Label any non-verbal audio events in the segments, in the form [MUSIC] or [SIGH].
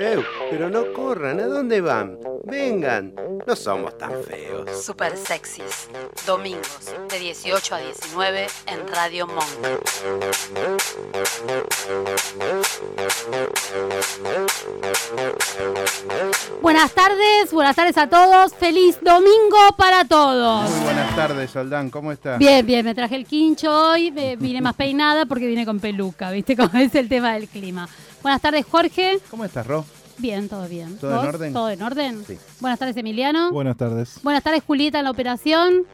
¡Ew! Pero no corran, ¿a dónde van? Vengan, no somos tan feos. Super sexys. Domingos de 18 a 19 en Radio Monk. Buenas tardes, buenas tardes a todos. Feliz domingo para todos. Muy buenas tardes, Soldán, ¿cómo estás? Bien, bien, me traje el quincho hoy, me- vine más peinada porque vine con peluca, ¿viste [LAUGHS] cómo es el tema del clima? Buenas tardes, Jorge. ¿Cómo estás, Ro? Bien, todo bien. ¿Todo en orden? Todo en orden. Sí. Buenas tardes, Emiliano. Buenas tardes. Buenas tardes, Julieta en la operación.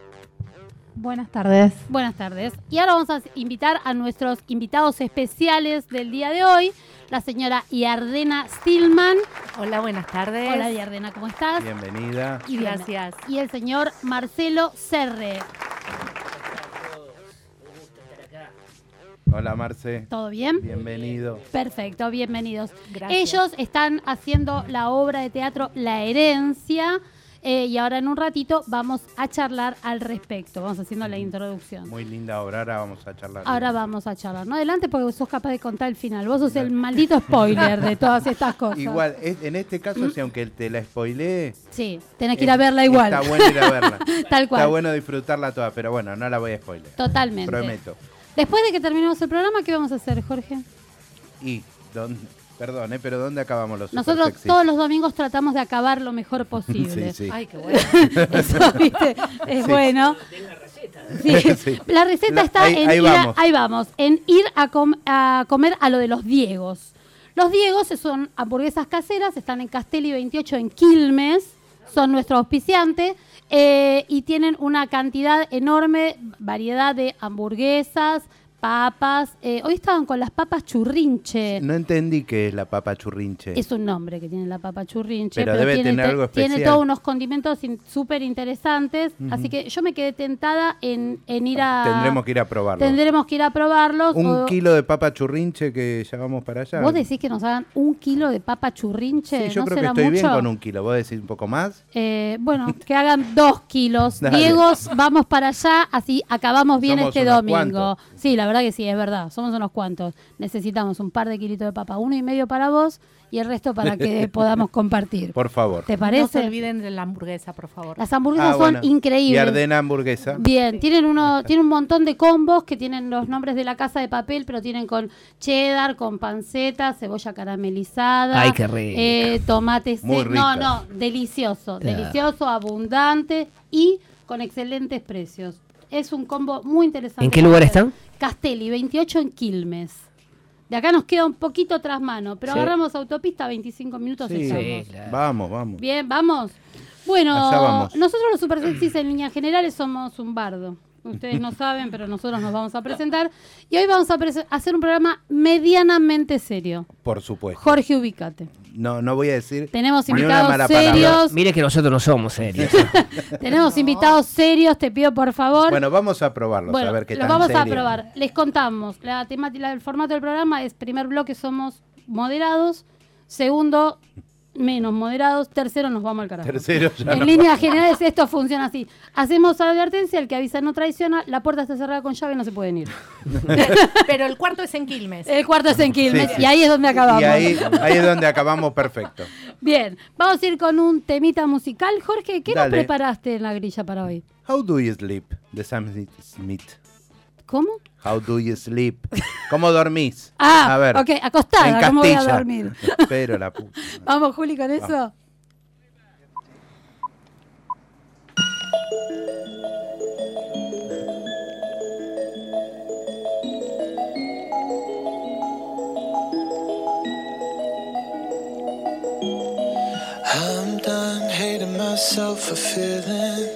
Buenas tardes. Buenas tardes. Y ahora vamos a invitar a nuestros invitados especiales del día de hoy, la señora Yardena Stillman. Hola, buenas tardes. Hola, Yardena, ¿cómo estás? Bienvenida. Y bien. Gracias. Y el señor Marcelo Serre. Hola, Marce. ¿Todo bien? Bienvenido. Perfecto, bienvenidos. Gracias. Ellos están haciendo la obra de teatro La Herencia eh, y ahora en un ratito vamos a charlar al respecto. Vamos haciendo la introducción. Muy linda obra, ahora vamos a charlar. Ahora vamos a charlar. No adelante porque vos sos capaz de contar el final. Vos sos el [LAUGHS] maldito spoiler de todas estas [LAUGHS] cosas. Igual, es- en este caso, si aunque te la spoileé, Sí, tenés que ir a verla igual. Está bueno ir a verla. [LAUGHS] Tal cual. Está bueno disfrutarla toda, pero bueno, no la voy a spoilear. Totalmente. Prometo. Después de que terminemos el programa, ¿qué vamos a hacer, Jorge? Y, ¿dónde- perdón, ¿eh? pero ¿dónde acabamos los Nosotros todos los domingos tratamos de acabar lo mejor [LAUGHS] posible. Sí, sí. Ay, qué bueno. [LAUGHS] Eso, ¿viste? Es Sí. bueno. Sí. [LAUGHS] Sí. La receta La- está ahí- en ahí ir a, vamos. ahí vamos, en ir a, com- a comer a lo de los Diegos. Los Diegos son hamburguesas caseras, están en Castelli 28 en Quilmes, son nuestro auspiciante eh, y tienen una cantidad enorme, variedad de hamburguesas, papas. eh, hoy estaban con las papas churrinche. No entendí qué es la papa churrinche. Es un nombre que tiene la papa churrinche, Pero debe tiene, tener te- algo tiene especial. todos unos condimentos in- súper interesantes. Así que yo me quedé tentada en, en ir a. Tendremos que ir a probarlo. Tendremos que ir a probarlos. Un o- kilo de papa churrinche que ya vamos para allá. ¿Vos decís que nos hagan un kilo de papa churrinche? Sí, yo ¿No creo que estoy bien con un kilo. ¿Vos decís un poco más? Eh, bueno, que hagan dos kilos. [LAUGHS] Diegos, vamos para allá, así acabamos bien Somos este domingo. cuantos. Sí, la verdad que sí, es verdad. Somos unos cuantos. Necesitamos un par de kilitos de papa, uno y medio para vos y el resto para que [LAUGHS] podamos compartir. Por favor. ¿Te No se parece? olviden de la hamburguesa, por favor. Las hamburguesas Ah, son bueno. increíbles. Y Ardena hamburguesa. Bien, tienen uno, tienen un montón de combos que tienen los nombres de la casa de papel, pero tienen con cheddar, con panceta, cebolla caramelizada, Ay, qué rico. eh, tomate seco. No, no, delicioso, Claro. delicioso, abundante y con excelentes precios. Es un combo muy interesante. ¿En qué lugar están? Castelli, 28 en Quilmes. De acá nos queda un poquito tras mano, pero Sí. agarramos autopista, 25 minutos Sí, estamos. Sí, claro. Vamos, vamos. Bien, vamos. Bueno, vamos. nosotros los super sexys en líneas generales somos un bardo. Ustedes no saben, pero nosotros nos vamos a presentar. Y hoy vamos a hacer un programa medianamente serio. Por supuesto. Jorge, ubicate. No, no voy a decir Tenemos invitados serios. Mire que nosotros no somos serios. [LAUGHS] [LAUGHS] Tenemos invitados serios, te pido por favor. Bueno, vamos a probarlos, Bueno, a ver qué lo tan vamos a probar. Les contamos. La temática, el formato del programa es primer bloque somos moderados, segundo menos moderados, tercero nos vamos al carajo. Tercero ya En no. líneas generales esto funciona así. Hacemos advertencia, el que avisa no traiciona, la puerta está cerrada con llave, no se pueden ir. [LAUGHS] Pero el cuarto es en Quilmes. El cuarto es en Quilmes Sí, sí. y ahí es donde acabamos. Y ahí, ahí es donde acabamos perfecto. Bien, vamos a ir con un temita musical. Jorge, ¿qué nos preparaste en la grilla para hoy? How do you sleep? De Sam Smith. ¿Cómo? How do you sleep? ¿Cómo dormís? [LAUGHS] Ah, a ver. ok, acostada, en ¿cómo voy a dormir? [LAUGHS] Pero la puta. Vamos, Juli, con eso. I'm done hating myself for feeling.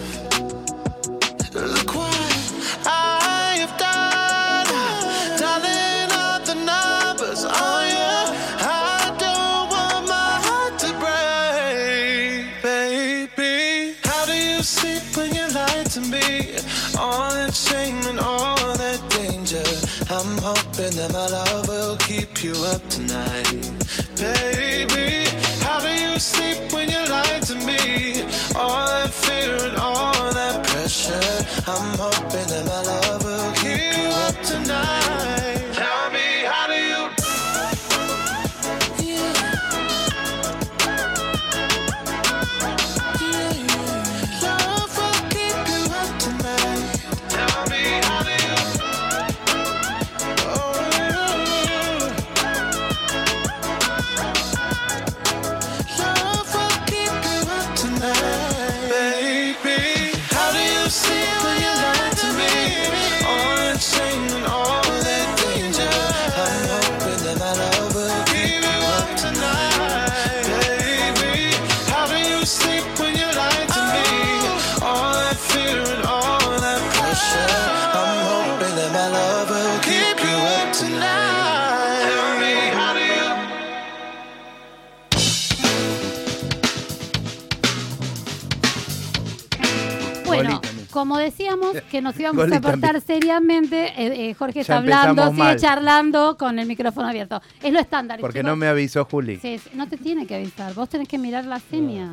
Como decíamos que nos íbamos a portar mi. seriamente, eh, eh, Jorge está hablando, sigue mal. charlando con el micrófono abierto. Es lo estándar. Porque chicos. no me avisó Juli. Sí, sí, no te tiene que avisar, vos tenés que mirar la seña.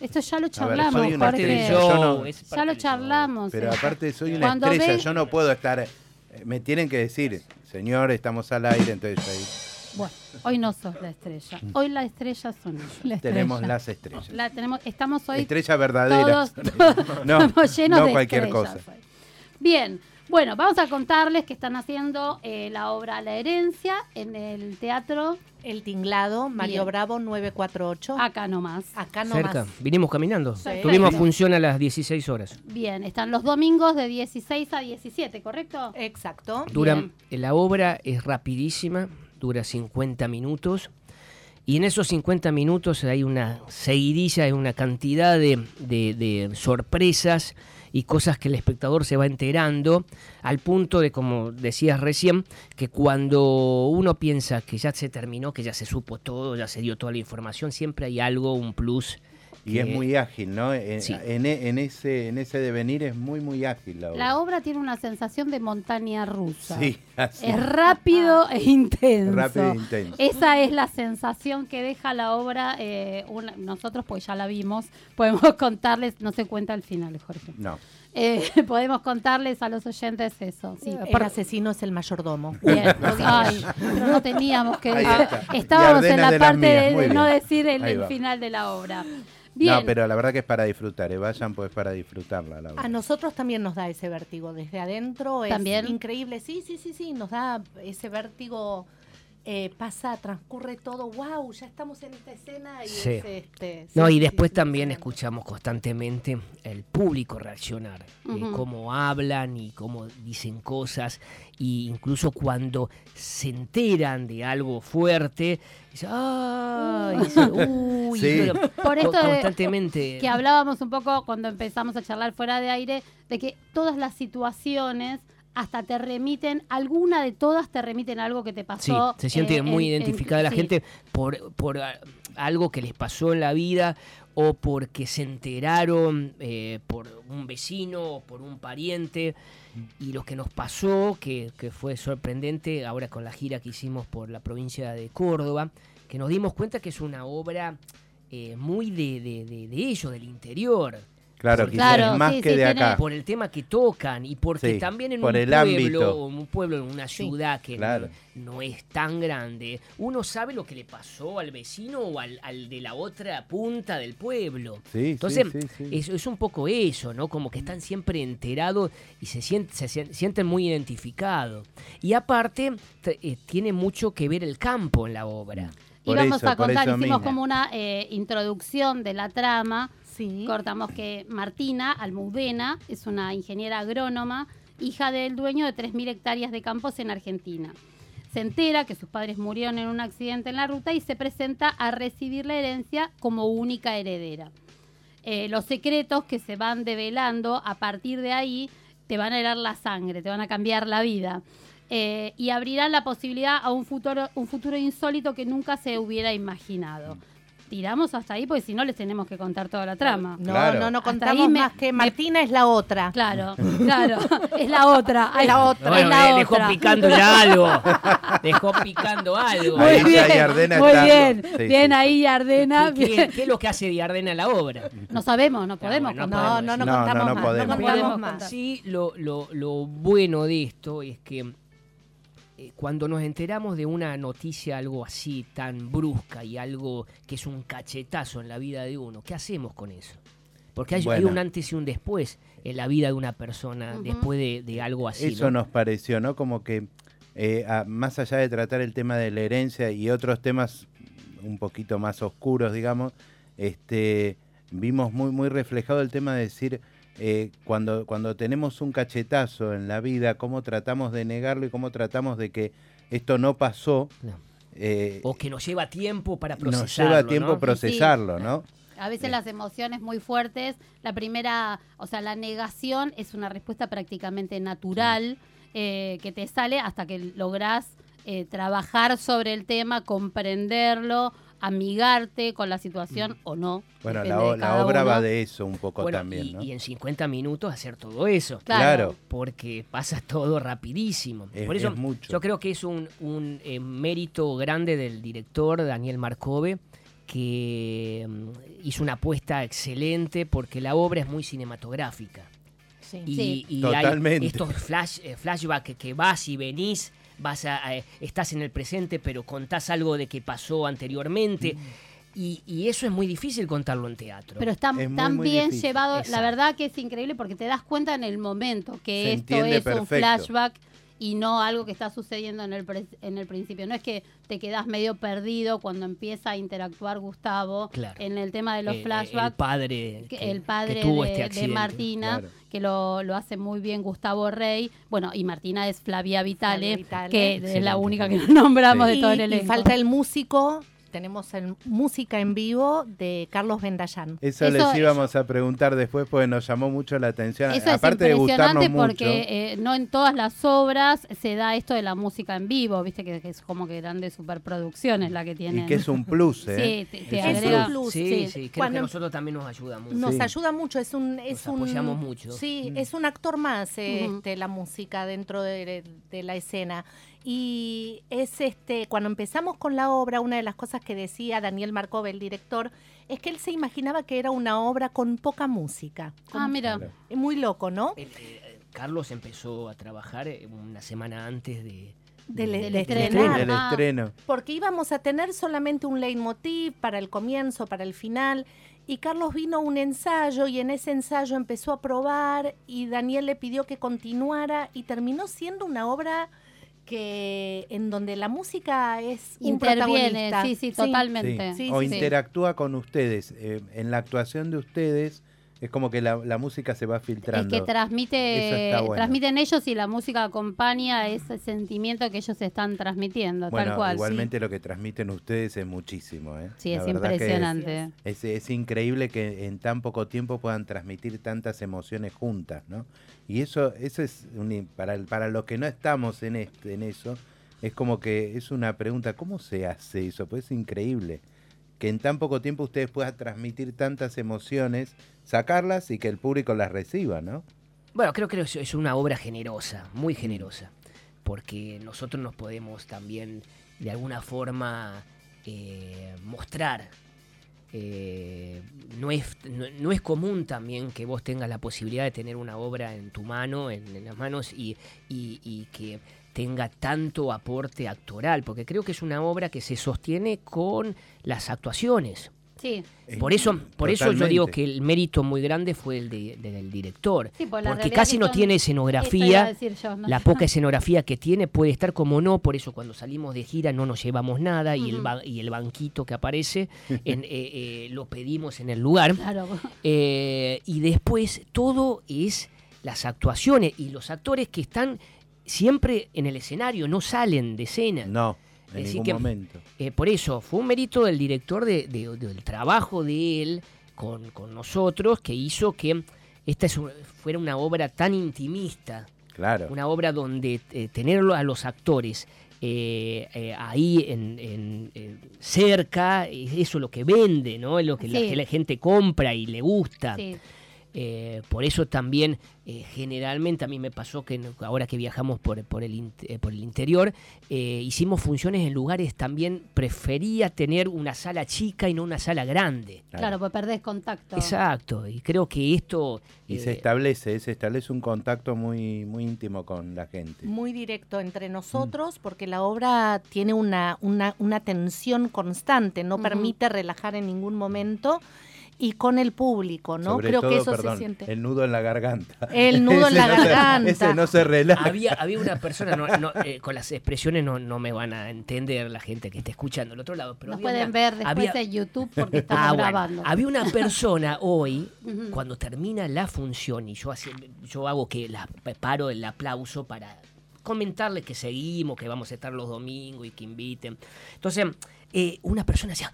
Esto ya lo ver, charlamos, Jorge. estrella, yo no- es parte Ya lo charlamos. Pero eh. aparte soy una Cuando estrella, ven- yo no puedo estar... eh, Me tienen que decir, señor, estamos al aire, entonces ahí Bueno, hoy no sos la estrella. Hoy la estrella son ellos. tenemos las estrellas. La tenemos, estamos hoy Estrella verdadera. todos, [LAUGHS] no, [LAUGHS] estamos llenos no de cualquier estrellas cosa. hoy. Bien, bueno, vamos a contarles que están haciendo eh, la obra La Herencia en el teatro El tinglado, Mario Bien. Bravo 948. acá nomás. Acá nomás. Cerca. Vinimos caminando. Tuvimos función a las 16 horas. Bien, están los domingos de 16 a 17, ¿correcto? Exacto. Dura, Bien. la obra es rapidísima, dura 50 minutos. Y en esos 50 minutos hay una seguidilla, hay una cantidad de, de- de sorpresas y cosas que el espectador se va enterando, al punto de, como decías recién, que cuando uno piensa que ya se terminó, que ya se supo todo, ya se dio toda la información, siempre hay algo, un plus. Y es muy ágil, ¿no? En, Sí. en e- en ese, en ese devenir es muy, muy ágil la obra. La obra tiene una sensación de montaña rusa. Sí, [LAUGHS] así. Es rápido e intenso. Rápido e intenso. Esa es la sensación que deja la obra. eh, una- nosotros, pues ya la vimos, [LAUGHS] podemos contarles, no se cuenta el final, Jorge. No. Eh, [LAUGHS] podemos contarles a los oyentes eso. Sí, El por- asesino es el mayordomo. Bien, ay, pero no teníamos que. Estábamos en la parte mías, de, no decir el, final de la obra. Bien, No, pero la verdad que es para disfrutar, ¿eh? vayan pues para disfrutarla. La A nosotros también nos da ese vértigo desde adentro. Es ¿También? increíble. Sí, sí, sí, sí. Nos da ese vértigo. Eh, pasa, transcurre todo. ¡Wow! Ya estamos en esta escena. Y Sí. es, este, No, sí, y después sí, también escuchamos constantemente el público reaccionar, eh, Ujú. cómo hablan y cómo dicen cosas, y incluso cuando se enteran de algo fuerte, dicen, ¡ay! dicen, "Uy", [LAUGHS] Sí. pero Por esto de- constantemente. que hablábamos un poco cuando empezamos a charlar fuera de aire, de que todas las situaciones hasta te remiten, alguna de todas te remiten a algo que te Sí, pasó. se siente eh, muy en- en- identificada la sí. gente por, por, algo que les pasó en la vida o porque se enteraron eh, por un vecino o por un pariente. Y lo que nos pasó, que, que fue sorprendente ahora con la gira que hicimos por la provincia de Córdoba, que nos dimos cuenta que es una obra eh, muy de, de, de, de ellos, del interior. Claro, quizás Claro, más sí, que sí, de acá. Por el tema que tocan y porque Sí, también en por un el pueblo, ámbito. o en un pueblo, en una ciudad que claro. no, no es tan grande, uno sabe lo que le pasó al vecino o al, al de la otra punta del pueblo. Sí, Entonces, sí, sí, sí. Es, es un poco eso, ¿no? Como que están siempre enterados y se, sient- se sien- sienten muy identificados. Y aparte, eh, tiene mumucho que ver el campo en la obra. Y vamos eso, a contar, hicimos mismo. como una eh, introducción de la trama. Cortamos que Martina Almudena es una ingeniera agrónoma, hija del dueño de 3.000 hectáreas de campos en Argentina. Se entera que sus padres murieron en un accidente en la ruta y se presenta a recibir la herencia como única heredera. Eh, los secretos que se van develando a partir de ahí te van a helar la sangre, te van a cambiar la vida. Eh, y abrirán la posibilidad a un futuro, un futuro insólito que nunca se hubiera imaginado. Tiramos hasta ahí porque si no les tenemos que contar toda la trama. No, Claro. no, no contamos me- más que me- Martina es la otra. Claro, claro, [LAUGHS] es la otra. [LAUGHS] Es la otra. Bueno, es la de- dejó otra. picando ya algo. [LAUGHS] Dejó picando algo. Muy Ahí bien, Yardena muy bien, sí, bien sí, ahí Yardena. ¿Qué, qué- bien. qué es lo que hace Diardena en la obra? No sabemos, no podemos. No, no, no, No, no, contamos no más. podemos. No No contamos podemos más. contar. Sí, lo, lo- lo bueno de esto es que eh, cuando nos enteramos de una noticia algo así tan brusca y algo que es un cachetazo en la vida de uno, ¿qué hacemos con eso? Porque hay, un antes y un después en la vida de una persona después de, de algo así. Eso ¿no? nos pareció, ¿no? Como que eh, a- más allá de tratar el tema de la herencia y otros temas un poquito más oscuros, digamos, este, vimos muy, muy reflejado el tema de decir, eh, cuando, cuando tenemos un cachetazo en la vida, cómo tratamos de negarlo y cómo tratamos de que esto no pasó. No. eh, O que nos lleva tiempo para procesarlo. nos lleva tiempo ¿no? procesarlo, ¿no? A veces las emociones muy fuertes, la primera, o sea, la negación es una respuesta prácticamente natural eh, que te sale hasta que lográs eh, trabajar sobre el tema, comprenderlo, amigarte con la situación o no. Bueno, la, obra uno. va de eso un poco Bueno, también, y, ¿no? y en 50 minutos hacer todo eso. Claro. Porque pasa todo rapidísimo. Es- Por eso es mucho. yo creo que es un, un, eh, mérito grande del director Daniel Marcove que mm, hizo una apuesta excelente porque la obra es muy cinematográfica. Sí. Y, Sí. y Totalmente. hay estos flash, eh, flashbacks que vas y venís, vas a, a- estás en el presente, pero contás algo de que pasó anteriormente. Y, y eso es muy difícil contarlo en teatro. Pero está Es tan muy bien llevado, la verdad que es increíble porque te das cuenta en el momento que Se esto es un flashback y no algo que está sucediendo en el, pre- en el principio. No es que te quedas medio perdido cuando empieza a interactuar Gustavo Claro. en el tema de los Eh, El flashbacks. padre, que el padre que tuvo de, este de. Martina, Claro. que lo, lo hace muy bien Gustavo Rey. Bueno, y Martina es Flavia Vitale, Flavia Vitale. que es la única que nombramos Sí. de todo el Y, y elenco. falta el músico. Tenemos el música en vivo de Carlos Vendallán. Eso, Eso- les íbamos a preguntar después porque nos llamó mucho la atención. Eso Aparte es de gustarnos impresionante mucho. porque eh, no en todas las obras se da esto de la música en vivo, viste que, que es como que grandes superproducciones la que tienen. y que es un plus, [LAUGHS] ¿eh? Sí, te, te Es un plus. Sí, sí. sí, creo que Cuando- a nosotros también nos ayuda mucho. Nos Sí. ayuda mucho, es un es Nos un apoyamos mucho. Sí, Mm. es un actor más eh, este, la música dentro de, de la escena. Y es este cuando empezamos con la obra, una de las cosas que decía Daniel Markov, el director, es que él se imaginaba que era una obra con poca música. Ah, mira. Muy loco, ¿no? El- eh, Carlos empezó a trabajar eh, una semana antes de, Del- estrenar. Ah. estreno. porque íbamos a tener solamente un leitmotiv para el comienzo, para el final, y Carlos vino a un ensayo y en ese ensayo empezó a probar y Daniel le pidió que continuara y terminó siendo una obra que en donde la música es un Interviene, sí, sí, totalmente. Sí, o sí, sí. interactúa con ustedes. eh, en la actuación de ustedes es como que la, la música se va Es filtrando. que Eso transmite, bueno. transmiten ellos y la música acompaña ese sentimiento que ellos están transmitiendo, bueno, tal cual. igualmente lo que transmiten ustedes es muchísimo. ¿eh? Sí, La es que impresionante. Es, es increíble que en tan poco tiempo puedan transmitir tantas emociones juntas, ¿no? Y eso, eso es un- para, para los que no estamos en este, en eso, es como que es una pregunta, ¿cómo se hace eso? Pues es increíble que en tan poco tiempo ustedes puedan transmitir tantas emociones, sacarlas y que el público las reciba, ¿no? Bueno, creo que es- una obra generosa, muy generosa, porque nosotros nos podemos también de alguna forma eh, mostrar. Eh, no, es, no es común también que vos tengas la posibilidad de tener una obra en tu mano, en, en las manos, y, y- y que tenga tanto aporte actoral, porque creo que es una obra que se sostiene con las actuaciones. Sí. Eh, Por eso, por eso yo digo que el mérito muy grande fue el de- de- del director. Sí, pues porque casi no son- tiene escenografía. decir yo, ¿no? La poca [LAUGHS] escenografía que tiene puede estar como no, por eso cuando salimos de gira no nos llevamos nada y, el, ba- y el banquito que aparece [LAUGHS] en, eh, eh, lo pedimos en el lugar. Claro. Eh, y después todo es las actuaciones y los actores que están siempre en el escenario, no salen de escena. No, en Es decir ningún que- momento. Eh, por eso, fue un mérito del director de- de- del trabajo de él con, con nosotros que hizo que esta es un- fuera una obra tan intimista, Claro. una obra donde eh, tenerlo a los actores eh, eh, ahí en, en- en cerca, es eso lo que vende, ¿no? Es lo que, la, que la gente compra y le gusta. Sí. Eh, por eso también eh, generalmente a mí me pasó que ahora que viajamos por, por, el, in- eh, por el interior, eh, hicimos funciones en lugares también, prefería tener una sala chica y no una sala grande. Claro, pues perdés contacto. Exacto, y creo que esto... Y eh, se establece, se establece un contacto muy, muy íntimo con la gente. muy directo entre nosotros porque la obra tiene una, una, una tensión constante, no permite relajar en ningún momento y con el público, ¿no? Sobre Creo todo, que eso perdón, se siente. el nudo en la garganta. El [LAUGHS] nudo en la no se- garganta. ese no se relaja. había, había una persona, no- no, eh, con las expresiones no, no me van a entender la gente que está escuchando al otro lado, pero Nos había pueden una- ver después había- en YouTube porque estamos Ah, bueno. grabando. Había una persona [LAUGHS] hoy, cuando termina la función, y yo, hace- yo hago que la, paro el aplauso para comentarles que seguimos, que vamos a estar los domingos y que inviten. Entonces, eh, una persona decía...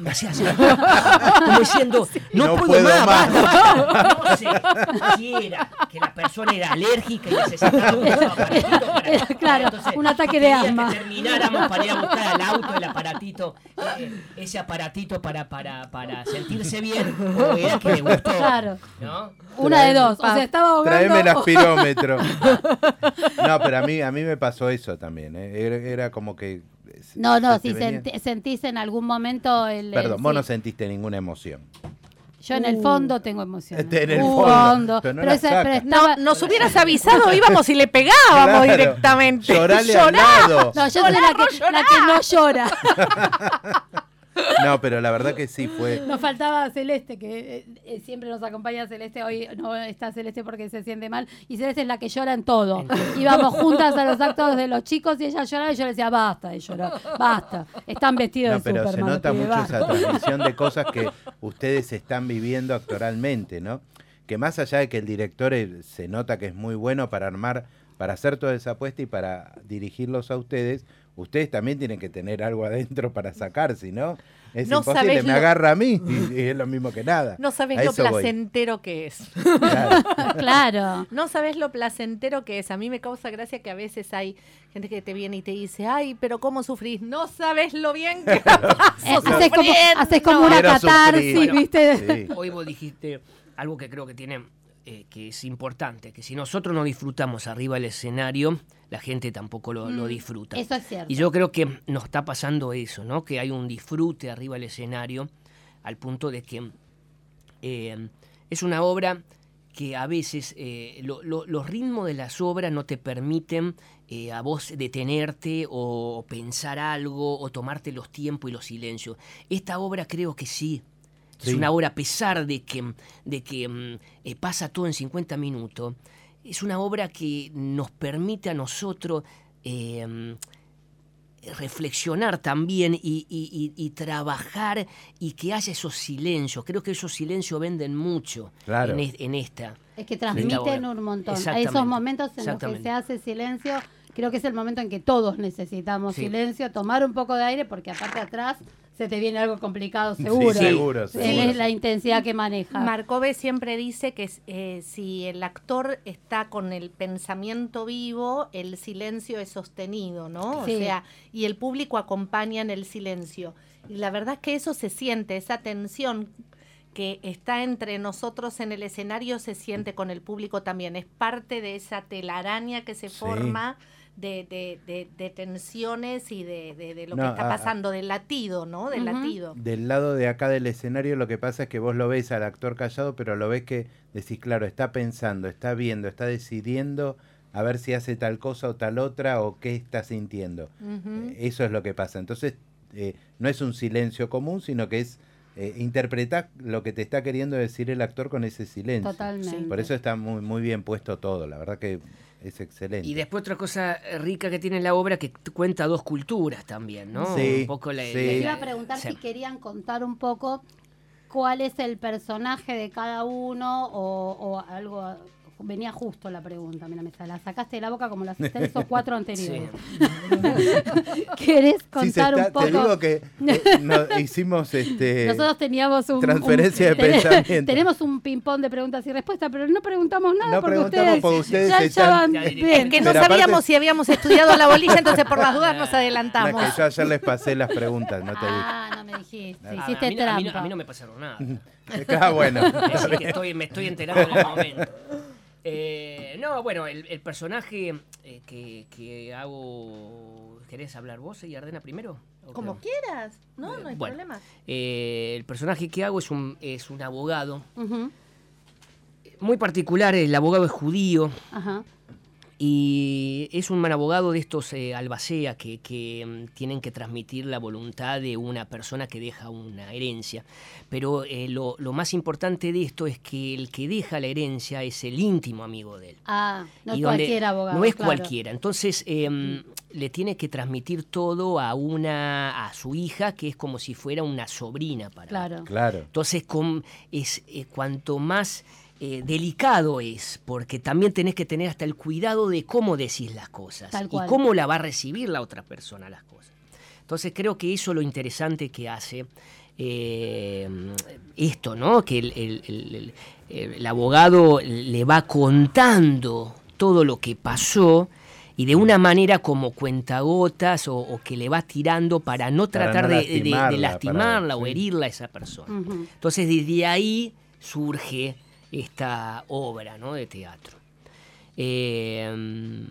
Me hacía así, como diciendo, no, No puedo, puedo más, más". basta". No sé si era que la persona era alérgica y necesitaba un aparatito para, claro, un ataque de asma. Que termináramos para ir a buscar al auto el aparatito, eh, ese aparatito para, para, para sentirse bien, o era que le gustó. Claro. ¿no? Una de dos. O sea, estaba ahogando. Traeme el aspirómetro. [LAUGHS] No, pero a mí, a mí me pasó eso también. ¿eh? Era, era como que... No, no, si senti- sentís en algún momento el... Perdón, el- vos sí. no sentiste ninguna emoción. Yo en el fondo tengo emociones. Este, en el Uh, fondo, pero no estaba- No, nos hubieras avisado, [LAUGHS] íbamos y le pegábamos Claro. directamente. Llorale al Llorá. lado. No, yo soy la que, la que no llora. [LAUGHS] No, pero la verdad que sí fue... Nos faltaba Celeste, que eh, eh, siempre nos acompaña Celeste. Hoy no está Celeste porque se siente mal. Y Celeste es la que llora en todo. Íbamos juntas a los actos de los chicos y ella lloraba y yo le decía, basta de llorar, basta. Están vestidos No, de pero se nota mucho basta". esa transmisión de cosas que ustedes están viviendo actualmente, ¿no? Que más allá de que el director eh, se nota que es muy bueno para armar, para hacer toda esa apuesta y para dirigirlos a ustedes, ustedes también tienen que tener algo adentro para sacar, si no, es No imposible, me lo- agarra a mí y, y es lo mismo que nada. No sabes A lo voy. placentero que es. Claro. [LAUGHS] Claro. No sabes lo placentero que es. A mí me causa gracia que a veces hay gente que te viene y te dice, ay, pero ¿cómo sufrís? No sabes lo bien que [LAUGHS] [LAUGHS] la paso Eh, haces, como, sufriendo". haces como una catarsis, Bueno, ¿viste? Sí. Hoy vos dijiste algo que creo que tiene, eh, que es importante, que si nosotros no disfrutamos arriba del escenario, la gente tampoco lo, lo Mm, disfruta. Eso es cierto. Y yo creo que nos está pasando eso, ¿no? Que hay un disfrute arriba del escenario, al punto de que eh, es una obra que a veces eh, lo- lo- los ritmos de las obras no te permiten eh, a vos detenerte o pensar algo o tomarte los tiempos y los silencios. Esta obra creo que sí. Es una obra, a pesar de que, de que mm, eh, pasa todo en 50 minutos, es una obra que nos permite a nosotros eh, mm, reflexionar también y, y- y- y trabajar y que haya esos silencios. Creo que esos silencios venden mucho Claro. en, es- en esta. Es que Sí. transmiten un montón. Hay esos momentos en los que se hace silencio. Creo que es el momento en que todos necesitamos Sí. silencio, tomar un poco de aire, porque aparte atrás se te viene algo complicado, seguro. seguro, Él seguro. es la intensidad que maneja. Marcove siempre dice que eh, si el actor está con el pensamiento vivo, el silencio es sostenido, ¿no? Sí. O sea, y el público acompaña en el silencio. Y la verdad es que eso se siente, esa tensión que está entre nosotros en el escenario se siente con el público también. Es parte de esa telaraña que se Sí. forma de, de- de- de tensiones y de, de- de lo No, que está a- a- pasando, del latido, ¿no? Del latido. Del lado de acá del escenario lo que pasa es que vos lo ves al actor callado, pero lo ves que decís, claro, está pensando, está viendo, está decidiendo a ver si hace tal cosa o tal otra o qué está sintiendo. Eh, Eso es lo que pasa. Entonces, eh, no es un silencio común, sino que es eh, interpretar lo que te está queriendo decir el actor con ese silencio. Totalmente. Por eso está muy, muy bien puesto todo, la verdad que es excelente. Y después otra cosa rica que tiene la obra que cuenta dos culturas también, ¿no? Sí, Un poco la, sí. la- Les iba a preguntar si querían contar un poco cuál es el personaje de cada uno o, o algo. Venía justo la pregunta, mira, me la sacaste de la boca como las tres o cuatro [LAUGHS] anteriores. [LAUGHS] ¿Querés Sí, se contar está- un poco? Te digo que eh, no- [LAUGHS] hicimos este Nosotros teníamos un transferencia un- de ten- pensamiento. Tenemos un ping-pong de preguntas y respuestas, pero no preguntamos nada No porque preguntamos ustedes, ustedes ya, ya están- van Ya, bien. Es que no Pero aparte- sabíamos si habíamos estudiado la bolilla, entonces por las dudas nos No, adelantamos. que yo ayer les pasé las preguntas, no te. Ah, no me dijiste, hiciste a, mí, a trampa. a mí no me pasaron nada. Ah, bueno. Que estoy, me estoy enterando en el momento. Eh, no, bueno, el, el personaje eh, que, que hago... ¿Querés hablar vos y Ardena primero? ¿O Como quieras, no, no hay Bueno. problema. Eh, el personaje que hago es un, es un abogado muy particular, el abogado es judío Ajá. Y es un abogado de estos eh, albacea que, que, mm, tienen que transmitir la voluntad de una persona que deja una herencia. Pero eh, lo, lo más importante de esto es que el que deja la herencia es el íntimo amigo de él. Ah, no es Y cualquier abogado. No es claro. cualquiera. Entonces em, le tiene que transmitir todo a una a su hija que es como si fuera una sobrina para él. Claro. Claro. Entonces, com- es, eh, cuanto más eh, delicado es, porque también tenés que tener hasta el cuidado de cómo decís las cosas Tal y cómo la va a recibir la otra persona las cosas. Entonces, creo que eso es lo interesante que hace eh, esto, ¿no? Que el, el- el- el- el abogado le va contando todo lo que pasó. Y de una manera como cuentagotas o, o que le va tirando para no Para tratar no de- de- de, lastimarla, para- o herirla a esa persona. Entonces desde ahí surge esta obra ¿no? de teatro. Eh,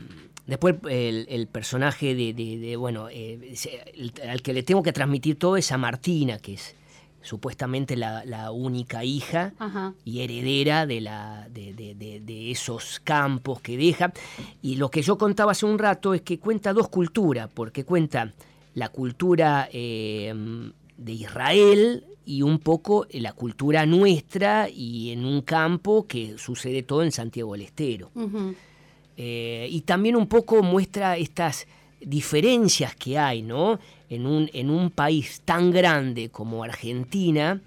después el, el personaje de, de- de, bueno, eh, el- al que le tengo que transmitir todo es a Martina, que es supuestamente la, la única hija Ajá. y heredera de, la, de esos campos que deja. Y lo que yo contaba hace un rato es que cuenta dos culturas, porque cuenta la cultura eh, de Israel y un poco la cultura nuestra y en un campo que sucede todo en Santiago del Estero. Eh, y también un poco muestra estas diferencias que hay, ¿no? En un, en un país tan grande como Argentina,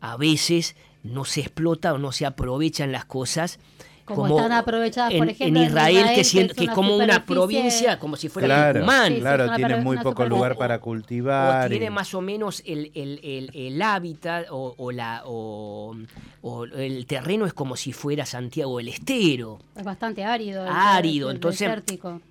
a veces no se explota o no se aprovechan las cosas. Como están aprovechadas, en, por ejemplo, en Israel, Israel, que, que siendo- es que una como una provincia, como si fuera Claro, Tucumán. Sí, sí, claro, tiene muy una poco lugar para o cultivar. tiene y- más o menos el, el- el- el hábitat o, o la, o, o el terreno es como si fuera Santiago del Estero. Es bastante árido. el- árido, el entonces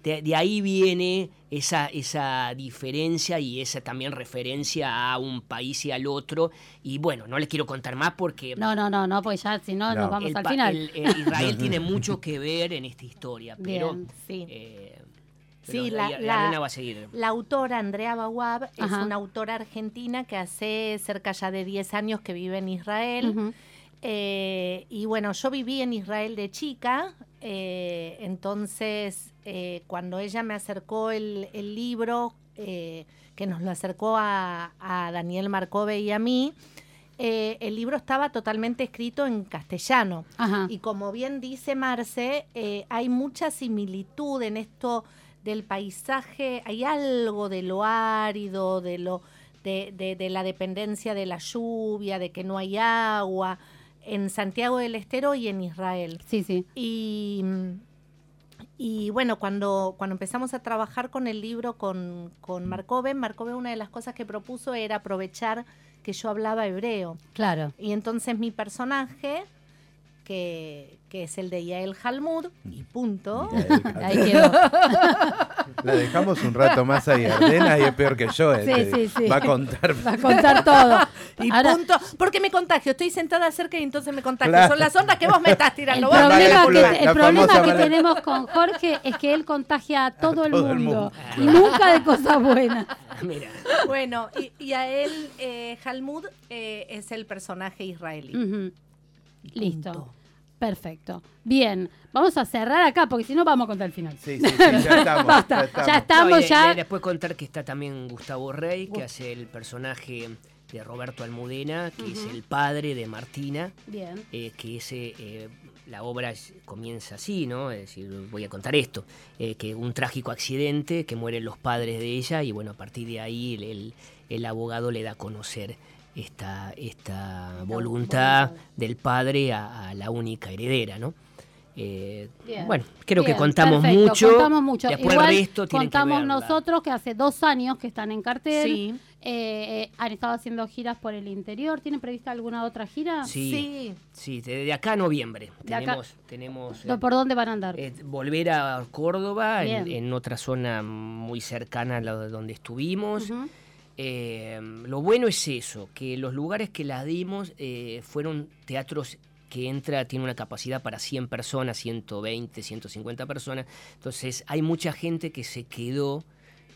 de, de ahí viene esa, esa diferencia y esa también referencia a un país y al otro. Y bueno, no les quiero contar más porque No, no, no, no, pues ya, si no, No. nos vamos el al final. el- el Israel [LAUGHS] tiene mucho que ver en esta historia, pero, Bien, sí. eh, pero Sí, la- la, va a seguir. La autora Andrea Bawab es una autora argentina que hace cerca ya de 10 años que vive en Israel. Ujú. Eh, y bueno, yo viví en Israel de chica, eh, entonces eh, cuando ella me acercó el, el libro, que nos lo acercó a, a Daniel Marcove y a mí, el libro estaba totalmente escrito en castellano. Ajá. Y como bien dice Marce, hay mucha similitud en esto del paisaje, hay algo de lo árido, de lo de, de- de la dependencia de la lluvia, de que no hay agua, en Santiago del Estero y en Israel. Sí, sí. Y, Y bueno, cuando, cuando empezamos a trabajar con el libro con, con Markove, Markove una de las cosas que propuso era aprovechar que yo hablaba hebreo. Claro. Y entonces mi personaje, que, que es el de Yael Halmud, y punto. [LAUGHS] Ahí quedó. [LAUGHS] La dejamos un rato más ahí, Ardena, y es peor que yo. Sí, este, sí, sí. Va a contar. Va a contar todo. [LAUGHS] Y Ahora, punto. Porque me contagio. Estoy sentada cerca y entonces me contagio. Claro. Son las ondas que vos me estás tirando. Problema, que, el problema que tenemos con Jorge es que él contagia a todo, el, todo el mundo, mundo. y nunca de cosas buenas. Mira, Bueno, y, y a él, eh, Halmud, eh, es el personaje israelí. Listo. Perfecto. Bien, vamos a cerrar acá porque si no vamos a contar el final. Sí, sí, sí, ya [LAUGHS] estamos. Basta, ya ya estamos. No, y ya- de- después contar que está también Gustavo Rey, que hace el personaje de Roberto Almudena, que es el padre de Martina, Bien. eh, que ese, eh, la obra comienza así, ¿no? Es decir, voy a contar esto, eh, que un trágico accidente, que mueren los padres de ella, y bueno, a partir de ahí el, el- el abogado le da a conocer esta, esta voluntad del padre a, a la única heredera, ¿no? Eh, bueno, creo Bien, que contamos perfecto, mucho. Contamos mucho. Después Igual resto que contamos nosotros que hace dos años que están en cartel. Sí. Eh, eh, han estado haciendo giras por el interior. ¿Tienen prevista alguna otra gira? Sí, Sí. sí, de acá a noviembre. De acá- tenemos tenemos eh, ¿Por dónde van a andar? eh, volver a Córdoba, en, en otra zona muy cercana a la de donde estuvimos. Ujú. Eh, lo bueno es eso, que los lugares que las dimos eh, fueron teatros que entra, tiene una capacidad para 100 personas, 120, 150 personas. Entonces hay mucha gente que se quedó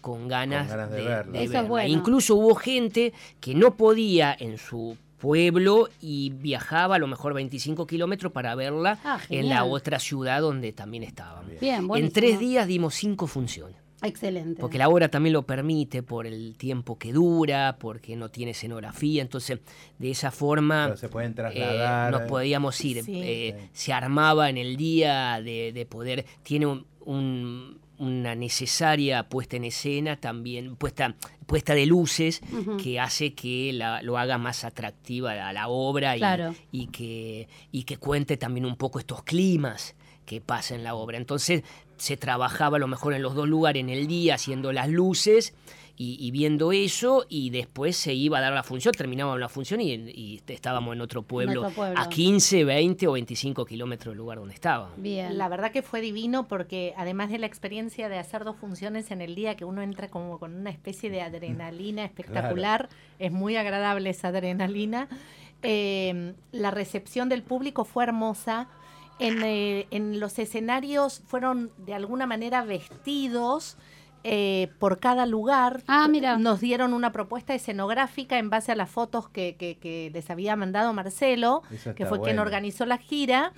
con ganas, ganas de de, verla. de Eso es verla. bueno. Incluso hubo gente que no podía en su pueblo y viajaba a lo mejor 25 kilómetros para verla Ah, en la otra ciudad donde también estábamos. Bien, En tres días dimos cinco funciones. Excelente. Porque la obra también lo permite por el tiempo que dura, porque no tiene escenografía. Entonces, de esa forma Pero se pueden eh, trasladar. nos eh. podíamos ir. Sí. Eh, Sí. Se armaba en el día de, de poder. Tiene un- un- una necesaria puesta en escena también, puesta, puesta de luces, que hace que la- lo haga más atractiva a la obra y que, y que cuente también un poco estos climas que pasa en la obra. Entonces se trabajaba a lo mejor en los dos lugares en el día haciendo las luces y, y viendo eso y después se iba a dar la función, terminábamos la función y, y estábamos en otro pueblo, a 15, 20 o 25 kilómetros del lugar donde estábamos. Bien. La verdad que fue divino porque además de la experiencia de hacer dos funciones en el día, que uno entra como con una especie de adrenalina espectacular, es muy agradable esa adrenalina, eh, la recepción del público fue hermosa. En, eh, en los escenarios fueron de alguna manera vestidos eh, por cada lugar. Ah, mira. Nos dieron una propuesta escenográfica en base a las fotos que, que- que les había mandado Marcelo, que fue quien organizó la gira.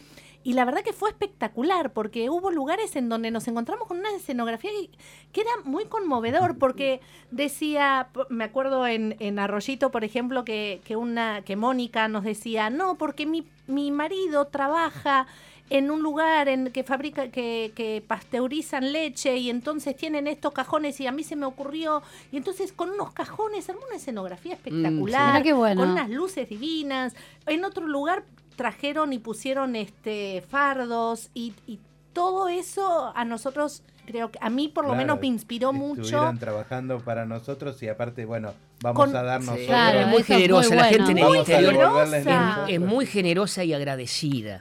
Y la verdad que fue espectacular, porque hubo lugares en donde nos encontramos con una escenografía que, que era muy conmovedor, [LAUGHS] porque decía, me acuerdo en, en Arroyito, por ejemplo, que, que una, que Mónica nos decía, no, porque mi, mi marido trabaja en un lugar en que fabrica, que, que pasteurizan leche y entonces tienen estos cajones y a mí se me ocurrió, y entonces con unos cajones, alguna escenografía espectacular, Mirá qué bueno. con unas luces divinas. En otro lugar trajeron y pusieron este fardos y, y todo eso a nosotros creo que a mí por lo Claro, menos me inspiró mucho. Estuvieron trabajando para nosotros y aparte, bueno, vamos Con- a darnos Sí, Claro, es muy eso es muy generosa, la bueno. gente en el interior es muy generosa y agradecida.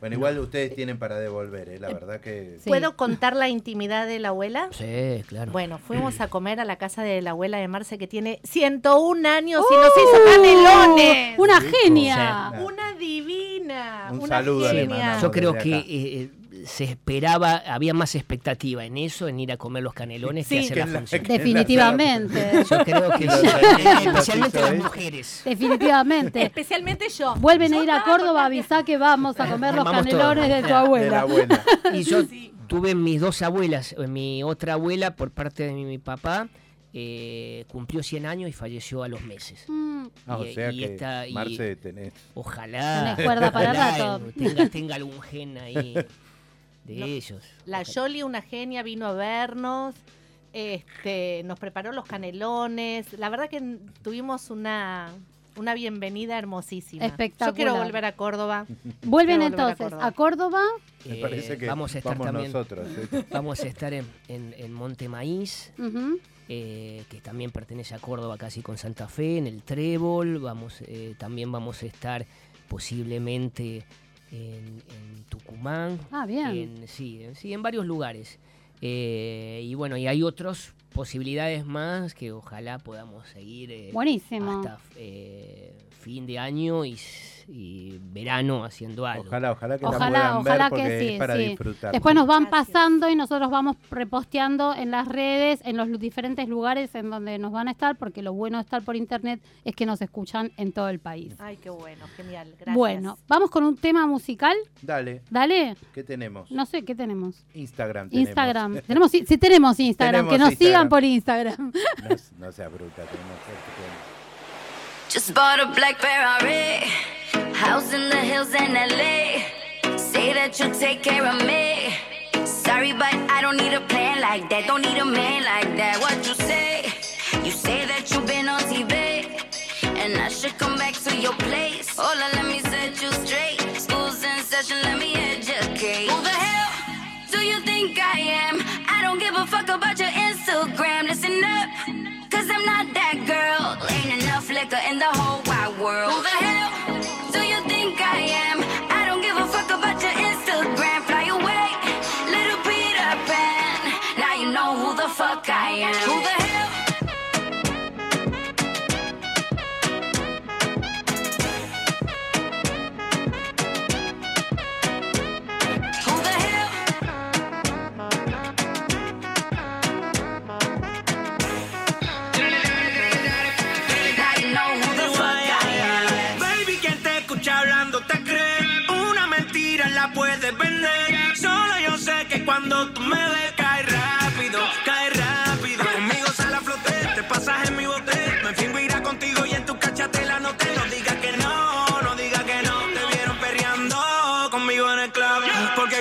Bueno, igual ustedes tienen para devolver, ¿eh? la verdad que... Sí. ¿Puedo contar la intimidad de la abuela? Sí, claro. Bueno, fuimos a comer a la casa de la abuela de Marce que tiene 101 años y nos hizo canelones. ¡Uh! Una genia. Sí. Una divina. Un una saludo genia. yo creo que eh, se esperaba, había más expectativa en eso, en ir a comer los canelones que hacer Que la la- función. que en la- Definitivamente. Yo creo que [LAUGHS] sí, especialmente las mujeres. Definitivamente. Especialmente yo. Vuelven a ir a Córdoba, avisá que vamos a comer los Vamos canelones todos. de tu de la abuela. Y yo tuve mis dos abuelas. eh, Mi otra abuela, por parte de mi, mi papá, eh, cumplió 100 años y falleció a los meses. Mm, Ah, o sea y que, esta- y- Marce, tenés... Ojalá. Tenés cuerda para ojalá, rato. eh, Tenga, tenga algún gen ahí [LAUGHS] de ellos. La Yoli, una genia, vino a vernos. Este, nos preparó los canelones. La verdad que tuvimos una, una bienvenida hermosísima. Espectacular. Yo quiero volver a Córdoba. Vuelven Quiero volver a entonces Córdoba. a Córdoba. Me Eh, parece que vamos a estar vamos también. nosotros. ¿eh? [LAUGHS] Vamos a estar en, en, en Monte Maíz, eh, que también pertenece a Córdoba casi con Santa Fe, en el Trébol, vamos, eh, también vamos a estar posiblemente en, en Tucumán, Ah, bien. en, sí, en- sí, en varios lugares. Eh, y bueno, y hay otras posibilidades más que ojalá podamos seguir eh, Buenísimo. hasta eh, fin de año y, y verano haciendo algo. Ojalá, ojalá que la Ojalá, puedan ver ojalá porque que sí. es para sí. disfrutar. Después nos van pasando y nosotros vamos reposteando en las redes, en los diferentes lugares en donde nos van a estar, porque lo bueno de estar por internet es que nos escuchan en todo el país. Ay, qué bueno, genial. Gracias. Bueno, vamos con un tema musical. Dale, Dale. ¿qué tenemos? No sé, ¿qué tenemos? Instagram tenemos. Instagram. tenemos, sí sí tenemos Instagram, Tenemos que nos Instagram. sigan por Instagram. No, no seas bruta, tenemos que- Just bought a black Ferrari, house in the hills in LA. Say that you'll take care of me. Sorry, but I don't need a plan like that. Don't need a man like that. What you say? You say that you've been on TV, and I should come back to your place. Hola, let me set you straight. School's in session, let me educate. Who the hell do you think I am? I don't give a fuck about your Instagram. Listen up. Cause I'm not that in the whole wide world.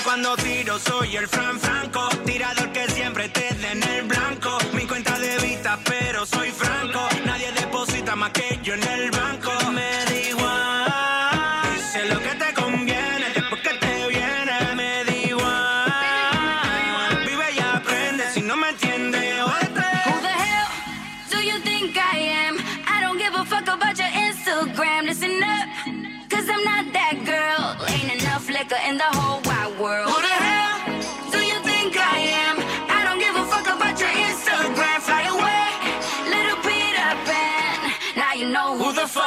Cuando tiro soy el Fran Franco. Tirador que siempre te dé en el blanco. Mi cuenta de vista, pero soy franco. Nadie deposita más que yo en el banco. Me da igual. Dice lo que te conviene. Después que te viene, me da igual. Vive y aprende. Si no me entiendes, jódete. Who the hell do you think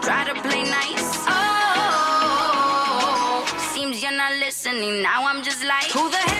try to play nice. Oh, seems you're not listening. Now I'm just like, who the hell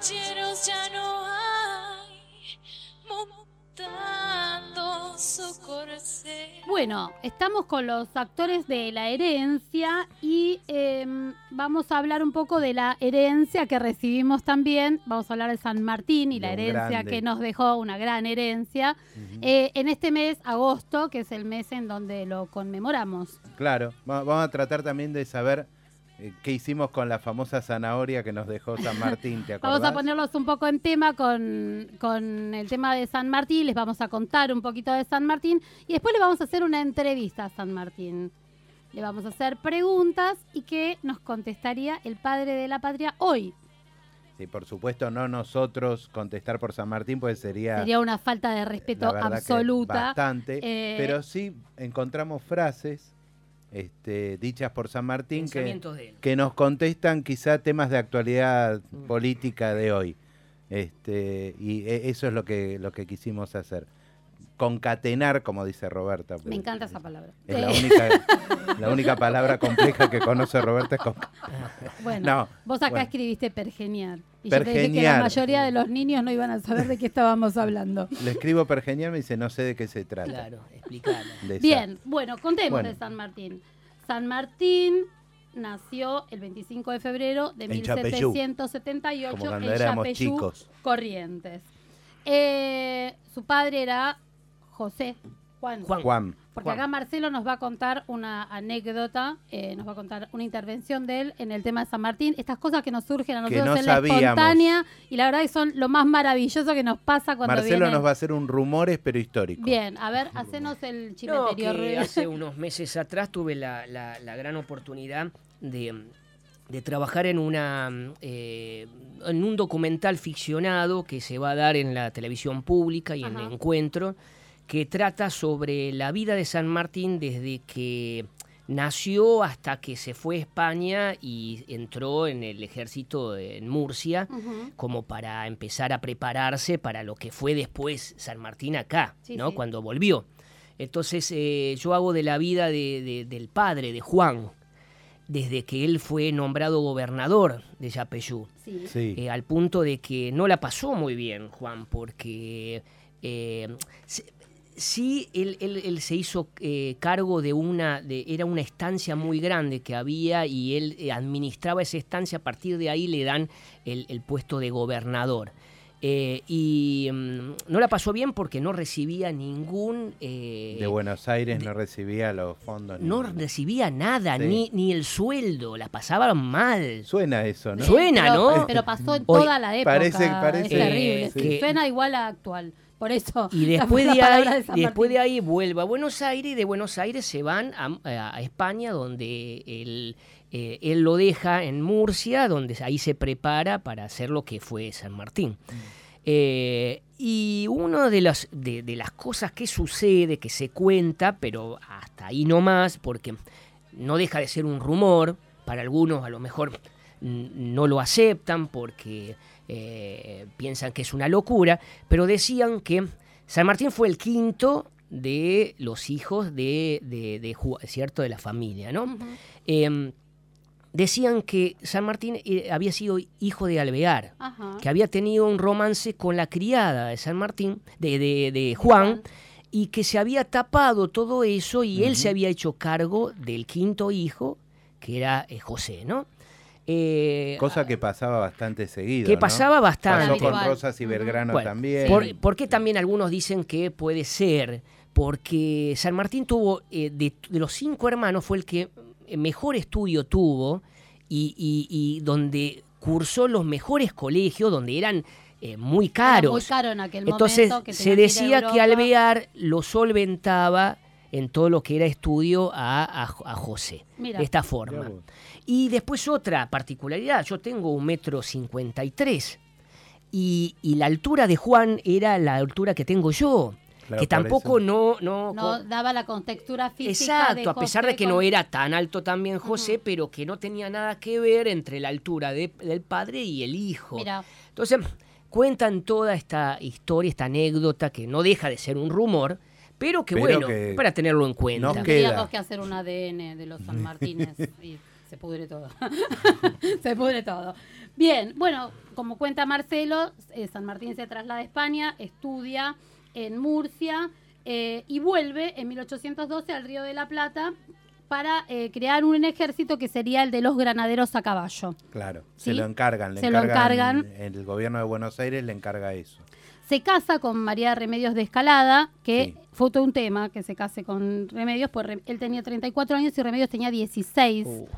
Caballeros ya no hay montando su corcel. Bueno, estamos con los actores de la herencia y em, vamos a hablar un poco de la herencia que recibimos también. Vamos a hablar de San Martín y la herencia grande. que nos dejó una gran herencia eh, en este mes, agosto, que es el mes en donde lo conmemoramos. Claro, va- vamos a tratar también de saber eh, qué hicimos con la famosa zanahoria que nos dejó San Martín, ¿te acordás? [LAUGHS] Vamos a ponerlos un poco en tema con, con el tema de San Martín, les vamos a contar un poquito de San Martín y después le vamos a hacer una entrevista a San Martín. le vamos a hacer preguntas y que nos contestaría el padre de la patria hoy. Sí, por supuesto, no nosotros contestar por San Martín, pues sería, Sería una falta de respeto que absoluta. bastante. Eh, pero sí encontramos frases este, dichas por San Martín que, nos contestan quizá temas de actualidad Mm. política de hoy. Este, y e- eso es lo que, lo que quisimos hacer. Concatenar, como dice Roberta. Me encanta esa palabra. Es la única, la única palabra compleja que conoce Roberta es conca- [LAUGHS] Bueno, No, vos acá bueno. escribiste pergeniar. Y yo te dije que la Pergeniar. mayoría de los niños no iban a saber de qué estábamos hablando. [LAUGHS] Le escribo pergenial, me dice, no sé de qué se trata. Claro, explicarlo. Bien, bueno, contemos Bueno. de San Martín. San Martín nació el 25 de febrero de En Yapeyú. 1778 Como cuando en chicos. Corrientes. Eh, su padre era José Juan. Juan. Juan. Porque acá Marcelo nos va a contar una anécdota, eh, nos va a contar una intervención de él en el tema de San Martín. Estas cosas que nos surgen a nosotros no en la espontánea y la verdad que son lo más maravilloso que nos pasa cuando Marcelo viene. nos va a hacer un rumores, pero histórico. Bien, a ver, hacenos el No, chimeterio. que Rubén. hace unos [LAUGHS] meses atrás tuve la, la- la gran oportunidad de, de trabajar en una eh, en un documental ficcionado que se va a dar en la televisión pública y en el encuentro que trata sobre la vida de San Martín desde que nació hasta que se fue a España y entró en el ejército en Murcia como para empezar a prepararse para lo que fue después San Martín acá, Sí, ¿no? sí. Cuando volvió. Entonces eh, yo hago de la vida de- de- del padre, de Juan, desde que él fue nombrado gobernador de Yapeyú, Sí. Sí. eh, al punto de que no la pasó muy bien Juan, porque eh, se- sí él, él- él se hizo eh, cargo de una, de, era una estancia muy grande que había y él eh, administraba esa estancia, a partir de ahí le dan el, el puesto de gobernador. Eh, y mm, no la pasó bien porque no recibía ningún... eh, de Buenos Aires no recibía los fondos. no ni- recibía nada, Sí. ni, ni el sueldo, la pasaba mal. Suena eso, ¿no? Suena, pero, ¿no? Pero pasó en toda la época. parece- parece- es terrible. Eh, sí. que- Suena igual a actual. Por eso. Y después, de ahí, San después de ahí vuelve a Buenos Aires y de Buenos Aires se van a, a España donde él, eh, él lo deja en Murcia, donde ahí se prepara para hacer lo que fue San Martín. Eh, y una de las, de, de las cosas que sucede, que se cuenta, pero hasta ahí no más, porque no deja de ser un rumor, para algunos a lo mejor mm, no lo aceptan porque eh, piensan que es una locura, pero decían que San Martín fue el quinto de los hijos de, de, ¿cierto? de la familia, ¿no? Em, decían que San Martín eh, había sido hijo de Alvear, Ajá. que había tenido un romance con la criada de San Martín, de, de- de Juan, y que se había tapado todo eso y él se había hecho cargo del quinto hijo, que era eh, José, ¿no? Eh, Cosa que pasaba bastante seguido. que ¿no? pasaba bastante. Pasó con. Rosas y. Belgrano Bueno, también. ¿Por, por qué también algunos dicen que puede ser? Porque San Martín tuvo, eh, de, de los cinco hermanos, fue el que eh, mejor estudio tuvo y, y- y donde cursó los mejores colegios, donde eran eh, muy Era caros. Muy caro en aquel Entonces momento. que se decía que Europa. Alvear lo solventaba en todo lo que era estudio a, a- a José. Mira. De esta forma. Y después otra particularidad, yo tengo un metro cincuenta y tres y, la altura de Juan era la altura que tengo yo, Claro, que tampoco no... no, No daba la contextura física. Exacto, a pesar de que con- no era tan alto también José, pero que no tenía nada que ver entre la altura de- del padre y el hijo. Mira, Entonces, cuentan toda esta historia, esta anécdota, que no deja de ser un rumor, pero que Pero bueno, que para tenerlo en cuenta. tendríamos queda. que hacer un ADN de los San [LAUGHS] Martínez y se pudre todo. [LAUGHS] se pudre todo. Bien, bueno, como cuenta Marcelo, eh, San Martín se traslada a España, estudia en Murcia eh, y vuelve en 1812 al Río de la Plata para eh, crear un ejército que sería el de los granaderos a caballo. Claro, ¿Sí? se lo encargan. Le Se lo encargan. El gobierno de Buenos Aires le encarga eso. Se casa con María Remedios de Escalada, que Sí. fue todo un tema que se case con Remedios, pues él tenía 34 años y Remedios tenía 16. Uh,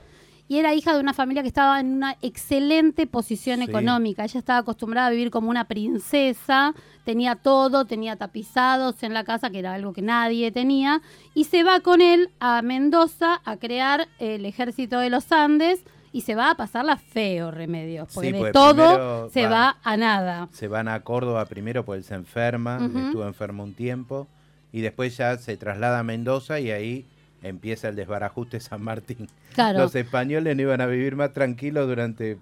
y era hija de una familia que estaba en una excelente posición Sí. económica. Ella estaba acostumbrada a vivir como una princesa, tenía todo, tenía tapizados en la casa, que era algo que nadie tenía, y se va con él a Mendoza a crear el ejército de los Andes y se va a pasarla feo, Remedios, porque Sí, de porque todo se va- va a nada. Se van a Córdoba primero porque él se enferma, estuvo enfermo un tiempo, y después ya se traslada a Mendoza y ahí empieza el desbarajuste San Martín. Claro. Los españoles no iban a vivir más tranquilos durante,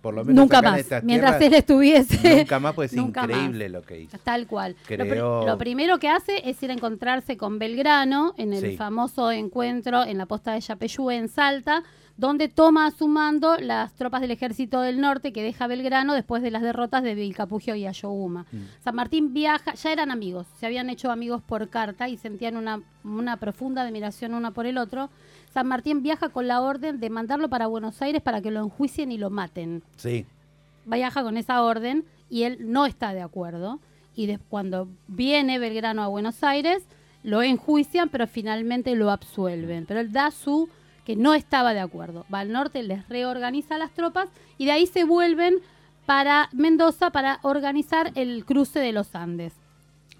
por lo menos Nunca más. estas Mientras tierras, él estuviese. Nunca más, pues es más. increíble lo que hizo. Tal cual. Lo, primero que hace es ir a encontrarse con Belgrano en el Sí. famoso encuentro en la posta de Yapeyú en Salta, donde toma a su mando las tropas del ejército del norte que deja Belgrano después de las derrotas de Vilcapugio y Ayohuma. Mm. San Martín viaja, ya eran amigos, se habían hecho amigos por carta y sentían una, una profunda admiración uno por el otro. San Martín viaja con la orden de mandarlo para Buenos Aires para que lo enjuicien y lo maten Sí, viaja con esa orden y él no está de acuerdo. Y de- cuando viene Belgrano a Buenos Aires, lo enjuician, pero finalmente lo absuelven. Pero él da su que no estaba de acuerdo. Va al norte, les reorganiza las tropas y de ahí se vuelven para Mendoza para organizar el cruce de los Andes.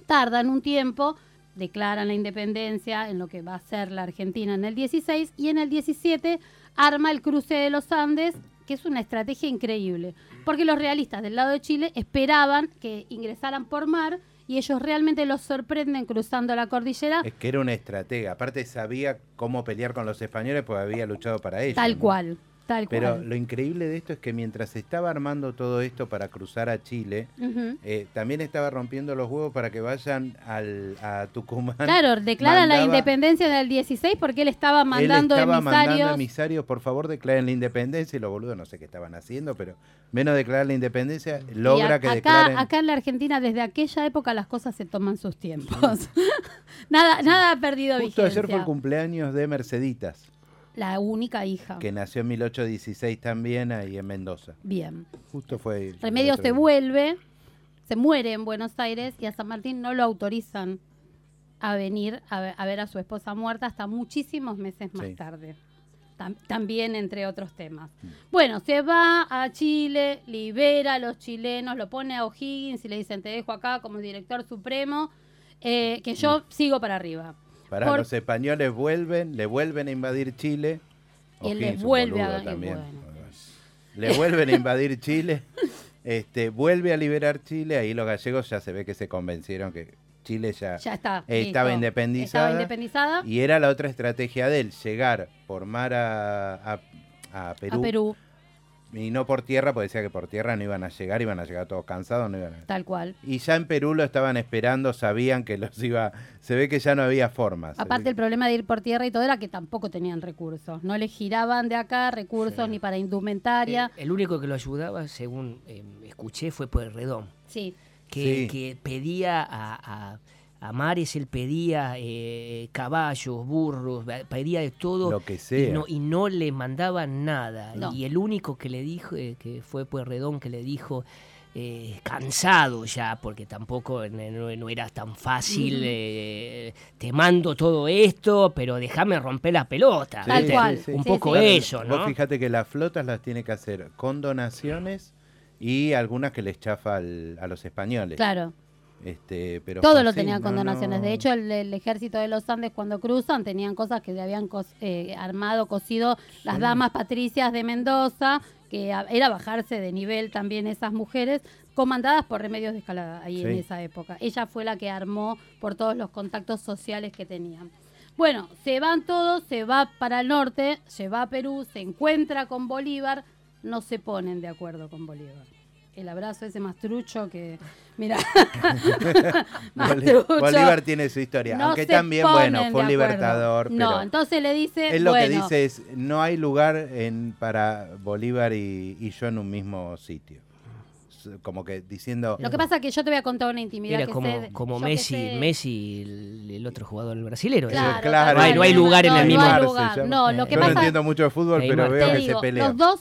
Tardan un tiempo, declaran la independencia en lo que va a ser la Argentina en el 16 y en el 17 arma el cruce de los Andes, que es una estrategia increíble, porque los realistas del lado de Chile esperaban que ingresaran por mar y ellos realmente los sorprenden cruzando la cordillera es que era una estratega. Aparte sabía cómo pelear con los españoles porque había luchado para ellos. tal ¿no? cual, tal Pero cual. lo increíble de esto es que mientras se estaba armando todo esto para cruzar a Chile, eh, también estaba rompiendo los huevos para que vayan al, a Tucumán. Claro, declaran la Mandaba- independencia en el 16 porque él estaba Él mandando estaba emisarios. mandando emisarios, por favor, declaren la independencia. Y los boludos no sé qué estaban haciendo, pero menos declarar la independencia, logra a- que acá, declaren. acá en la Argentina, desde aquella época, las cosas se toman sus tiempos. [LAUGHS] nada, nada ha perdido Justo vigencia. ayer fue el cumpleaños de Merceditas, La única hija. que nació en 1816 también ahí en Mendoza. Bien. Justo fue. Remedios se día. vuelve, se muere en Buenos Aires y a San Martín no lo autorizan a venir a ver a, ver a su esposa muerta hasta muchísimos meses más Sí. tarde. Tam- también entre otros temas. Mm. Bueno, se va a Chile, libera a los chilenos, lo pone a O'Higgins y le dicen, te dejo acá como director supremo, eh, que yo Mm. sigo para arriba. Por- los españoles vuelven, le vuelven a invadir Chile. Y les vuelve a- también. bueno. Le vuelven a invadir Chile. Este, vuelve a liberar Chile. Ahí los gallegos ya se ve que se convencieron que Chile ya, Ya está. estaba listo. independizada. Estaba independizada Y era la otra estrategia de él, llegar por mar a, a- a Perú, a Perú, y no por tierra, porque decía que por tierra no iban a llegar, iban a llegar todos cansados, no iban a... tal cual. Y ya en Perú lo estaban esperando, sabían que los iba... Se ve que ya no había formas. Aparte el problema de ir por tierra y todo era que tampoco tenían recursos. No les giraban de acá recursos ni para indumentaria. Eh, el único que lo ayudaba, según eh, escuché, fue Pueyrredón, Sí, que, Sí. que pedía a, a, a Mares, él pedía eh, caballos, burros, pedía de todo. Lo que Y sea. no, y no le mandaba nada. No. Y el único que le dijo, eh, que fue Pueyrredón, que le dijo, eh, cansado ya, porque tampoco no, no- no era tan fácil, eh, te mando todo esto, pero déjame romper la pelota. Sí, Tal cual. Un Sí, poco sí. eso, ¿no? Vos fíjate que las flotas las tiene que hacer con donaciones y algunas que les chafa al- a los españoles. claro. Este, pero Todo lo con no, donaciones. no. De hecho, el, el ejército de los Andes cuando cruzan tenían cosas que le habían eh, armado, cosido las damas patricias de Mendoza, que a- era bajarse de nivel también esas mujeres, comandadas por Remedios de Escalada ahí en esa época. Ella fue la que armó por todos los contactos sociales que tenían. Bueno, se van todos, se va para el norte, se va a Perú, se encuentra con Bolívar, no se ponen de acuerdo con Bolívar. El abrazo ese más trucho que, mira. [LAUGHS] Bolívar tiene su historia, No aunque también, bueno, fue un libertador. No, pero entonces le dice, él lo que dice es, no hay lugar en, para Bolívar y, y yo en un mismo sitio. Como que diciendo... lo que pasa es que yo te voy a contar una intimidad Era que como, sé- como Messi, sé- Messi el, el otro jugador, el brasilero. Claro, Claro, no hay- no hay lugar en el mismo- No lugar. No, lo que yo no pasa entiendo mucho de fútbol, pero veo que digo, se pelean. los dos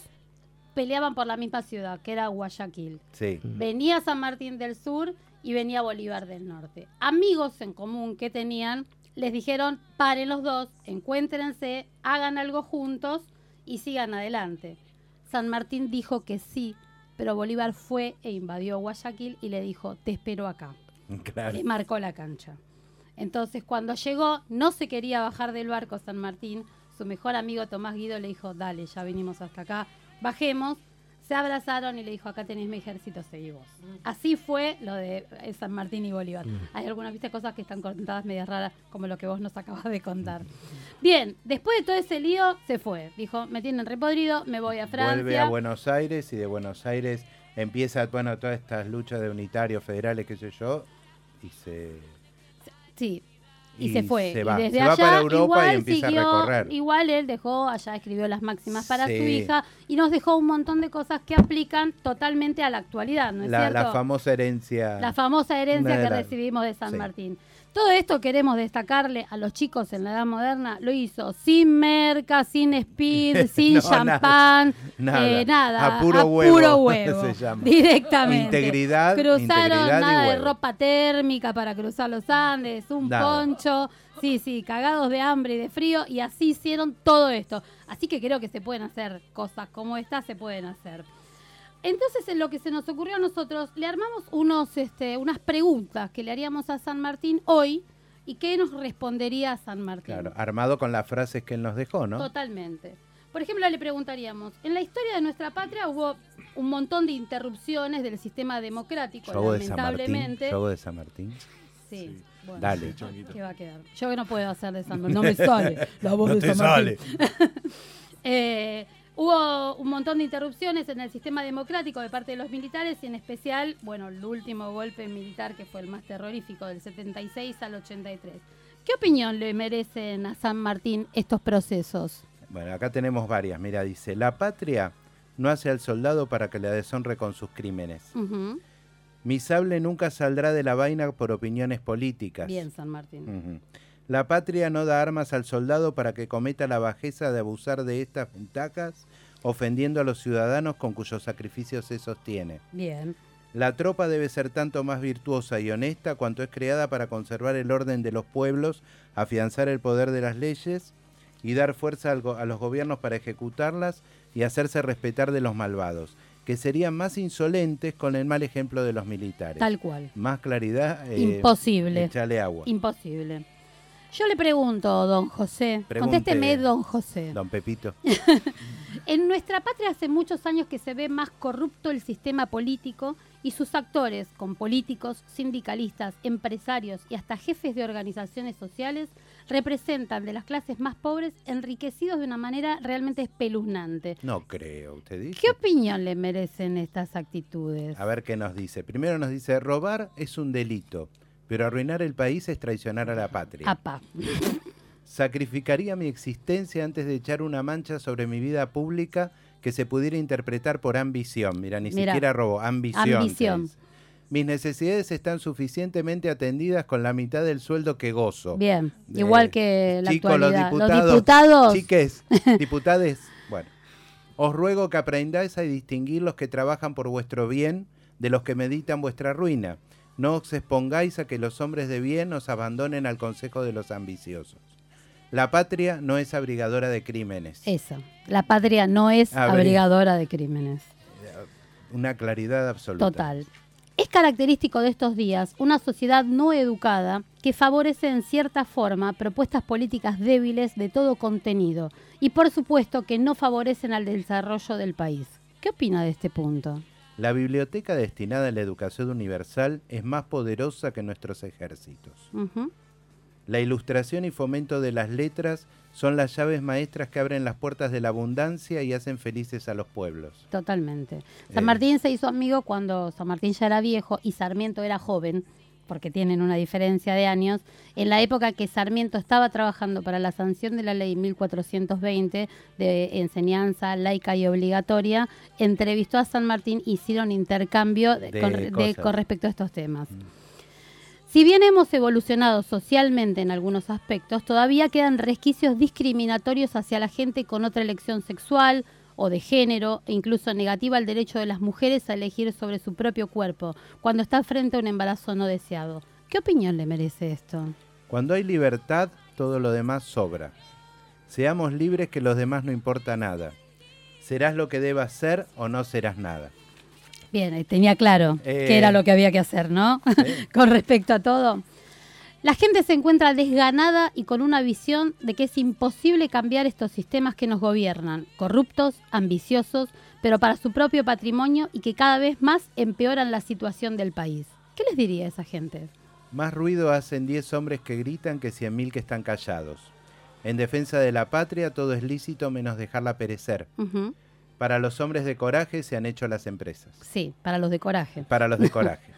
peleaban por la misma ciudad, que era Guayaquil. Sí. Venía San Martín del Sur y venía Bolívar del Norte. Amigos en común que tenían, les dijeron, paren los dos, encuéntrense, hagan algo juntos y sigan adelante. San Martín dijo que sí, pero Bolívar fue e invadió Guayaquil y le dijo, te espero acá. Claro. Le marcó la cancha. Entonces, cuando llegó, no se quería bajar del barco San Martín. Su mejor amigo Tomás Guido le dijo, dale, ya vinimos hasta acá, bajemos. Se abrazaron y le dijo, acá tenés mi ejército, seguí vos. Así fue lo de eh, San Martín y Bolívar. Hay algunas ¿viste? cosas que están contadas medias raras, como lo que vos nos acabas de contar. Bien, después de todo ese lío, se fue. Dijo, me tienen repodrido, me voy a Francia. Vuelve a Buenos Aires y de Buenos Aires empieza, bueno, todas estas luchas de unitarios federales, qué sé yo, y se... Sí. Y, Y se fue. se Y va. desde Se va allá, para Europa y igual a siguió- recorrer. Igual él dejó, allá escribió las máximas para su hija y nos dejó un montón de cosas que aplican totalmente a la actualidad, ¿no es La, cierto? la famosa herencia... La famosa herencia que recibimos de San sí. Martín. Todo esto queremos destacarle a los chicos en la edad moderna. Lo hizo sin merca, sin speed, [LAUGHS] sin No, champán, [LAUGHS] nada. eh, nada. A puro huevo, puro [LAUGHS] huevo, se llama. Directamente. Integridad, Cruzaron integridad nada de ropa térmica para cruzar los Andes, un Nada. poncho. Sí, sí, cagados de hambre y de frío y así hicieron todo esto. Así que creo que se pueden hacer cosas como esta, se pueden hacer. Entonces, en lo que se nos ocurrió a nosotros, le armamos unos, este, unas preguntas que le haríamos a San Martín hoy y qué nos respondería San Martín. Claro, armado con las frases que él nos dejó, ¿no? Totalmente. Por ejemplo, le preguntaríamos, en la historia de nuestra patria hubo un montón de interrupciones del sistema democrático, Show de lamentablemente. Show de San Martín. Sí, bueno, Dale. ¿qué va a quedar? Yo que no puedo hacer de San [LAUGHS] Martín, no me sale la voz No de te San Martín. [LAUGHS] Eh, hubo un montón de interrupciones en el sistema democrático de parte de los militares y en especial, bueno, el último golpe militar que fue el más terrorífico del 76 al 83. ¿Qué opinión le merecen a San Martín estos procesos? Bueno, acá tenemos varias. Mira, dice, la patria no hace al soldado para que la deshonre con sus crímenes. Ujú. Mi sable nunca saldrá de la vaina por opiniones políticas. Bien, San Martín. La patria no da armas al soldado para que cometa la bajeza de abusar de estas ventajas, ofendiendo a los ciudadanos con cuyos sacrificios se sostiene. Bien. La tropa debe ser tanto más virtuosa y honesta cuanto es creada para conservar el orden de los pueblos, afianzar el poder de las leyes y dar fuerza a los gobiernos para ejecutarlas y hacerse respetar de los malvados, que serían más insolentes con el mal ejemplo de los militares. Tal cual. Más claridad. eh, Imposible. Échale agua. Imposible. Yo le pregunto, don José, Pregunte. contésteme, don José. Don Pepito. [LAUGHS] En nuestra patria hace muchos años que se ve más corrupto el sistema político y sus actores, con políticos, sindicalistas, empresarios y hasta jefes de organizaciones sociales, representan de las clases más pobres enriquecidos de una manera realmente espeluznante. No creo, usted dice. ¿Qué opinión le merecen estas actitudes? A ver qué nos dice. Primero nos dice, robar es un delito, pero arruinar el país es traicionar a la patria. Sacrificaría mi existencia antes de echar una mancha sobre mi vida pública que se pudiera interpretar por ambición. Mira, ni siquiera robo, ambición. ambición. Mis necesidades están suficientemente atendidas con la mitad del sueldo que gozo. Bien, Eh, igual que la chicos, actualidad. los diputados. diputados Chiques, [LAUGHS] diputades. Bueno, os ruego que aprendáis a distinguir los que trabajan por vuestro bien de los que meditan vuestra ruina. No os expongáis a que los hombres de bien os abandonen al consejo de los ambiciosos. La patria no es abrigadora de crímenes. Eso. La patria no es Abri- abrigadora de crímenes. Una claridad absoluta. Total. Es característico de estos días una sociedad no educada que favorece en cierta forma propuestas políticas débiles de todo contenido y por supuesto que no favorecen al desarrollo del país. ¿Qué opina de este punto? La biblioteca destinada a la educación universal es más poderosa que nuestros ejércitos. La ilustración y fomento de las letras son las llaves maestras que abren las puertas de la abundancia y hacen felices a los pueblos. Totalmente. San Eh. Martín se hizo amigo cuando San Martín ya era viejo y Sarmiento era joven, porque tienen una diferencia de años. En la época que Sarmiento estaba trabajando para la sanción de la ley 1420 de enseñanza laica y obligatoria, entrevistó a San Martín y hicieron intercambio de- De con, de- cosas. con respecto a estos temas. Si bien hemos evolucionado socialmente en algunos aspectos, todavía quedan resquicios discriminatorios hacia la gente con otra elección sexual o de género, e incluso negativa al derecho de las mujeres a elegir sobre su propio cuerpo cuando está frente a un embarazo no deseado. ¿Qué opinión le merece esto? Cuando hay libertad, todo lo demás sobra. Seamos libres que los demás no importa nada. serás lo que debas ser o no serás nada. Bien, eh, tenía claro Eh. qué era lo que había que hacer, ¿no? [LAUGHS] con respecto a todo. La gente se encuentra desganada y con una visión de que es imposible cambiar estos sistemas que nos gobiernan, corruptos, ambiciosos, pero para su propio patrimonio y que cada vez más empeoran la situación del país. ¿Qué les diría a esa gente? Más ruido hacen 10 hombres que gritan que 100.000 que están callados. En defensa de la patria todo es lícito menos dejarla perecer. Para los hombres de coraje se han hecho las empresas. Sí, para los de coraje. Para los de [LAUGHS] coraje.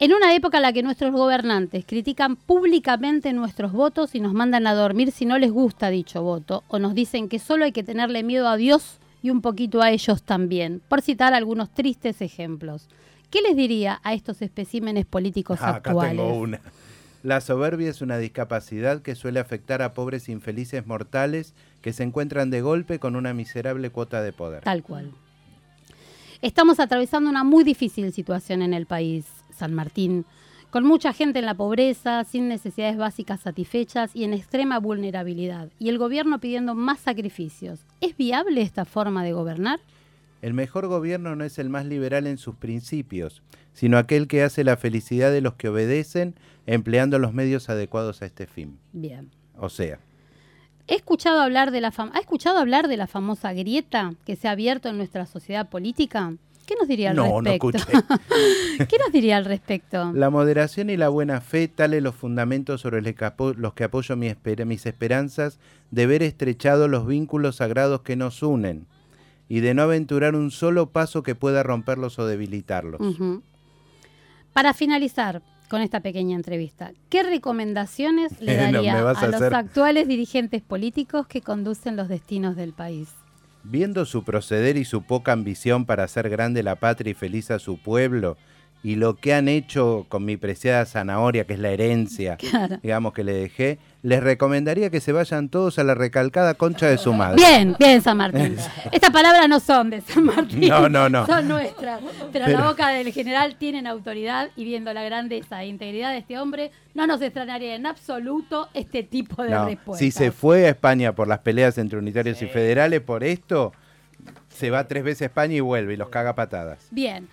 En una época en la que nuestros gobernantes critican públicamente nuestros votos y nos mandan a dormir si no les gusta dicho voto, o nos dicen que solo hay que tenerle miedo a Dios y un poquito a ellos también, por citar algunos tristes ejemplos. ¿Qué les diría a estos especímenes políticos Ah, acá actuales? tengo una. La soberbia es una discapacidad que suele afectar a pobres infelices mortales que se encuentran de golpe con una miserable cuota de poder. Tal cual. Estamos atravesando una muy difícil situación en el país, San Martín, con mucha gente en la pobreza, sin necesidades básicas satisfechas y en extrema vulnerabilidad, y el gobierno pidiendo más sacrificios. ¿Es viable esta forma de gobernar? El mejor gobierno no es el más liberal en sus principios, sino aquel que hace la felicidad de los que obedecen empleando los medios adecuados a este fin. Bien. O sea, He escuchado hablar de la ¿Ha escuchado hablar de la famosa grieta que se ha abierto en nuestra sociedad política? ¿Qué nos diría al No, no respecto? escuché. [LAUGHS] ¿Qué nos diría al respecto? la moderación y la buena fe, tales los fundamentos sobre los que apoyo mi esper- mis esperanzas de ver estrechados los vínculos sagrados que nos unen y de no aventurar un solo paso que pueda romperlos o debilitarlos. Para finalizar con esta pequeña entrevista, ¿qué recomendaciones le [LAUGHS] daría a, los actuales dirigentes políticos que conducen los destinos del país? Viendo su proceder y su poca ambición para hacer grande la patria y feliz a su pueblo, y lo que han hecho con mi preciada zanahoria, que es la herencia, [LAUGHS] Claro. digamos que le dejé, les recomendaría que se vayan todos a la recalcada concha de su madre. Bien, bien, San Martín. [LAUGHS] Estas palabras no son de San Martín. No, no, no. Son nuestras. Pero, Pero- la boca del general tienen autoridad y viendo la grandeza e integridad de este hombre, no nos extrañaría en absoluto este tipo de No, respuestas. si se fue a España por las peleas entre unitarios y federales, por esto, se va tres veces a España y vuelve y los caga patadas. Bien.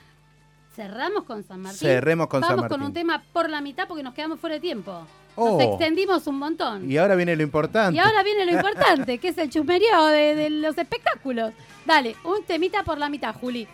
Cerramos con San Martín. Cerremos con San Vamos con Martín. un tema por la mitad porque nos quedamos fuera de tiempo. Oh. Nos extendimos un montón. Y ahora viene lo importante. Y ahora viene lo importante, [LAUGHS] que es el chusmerío de, de los espectáculos. Dale, un temita por la mitad, Juli.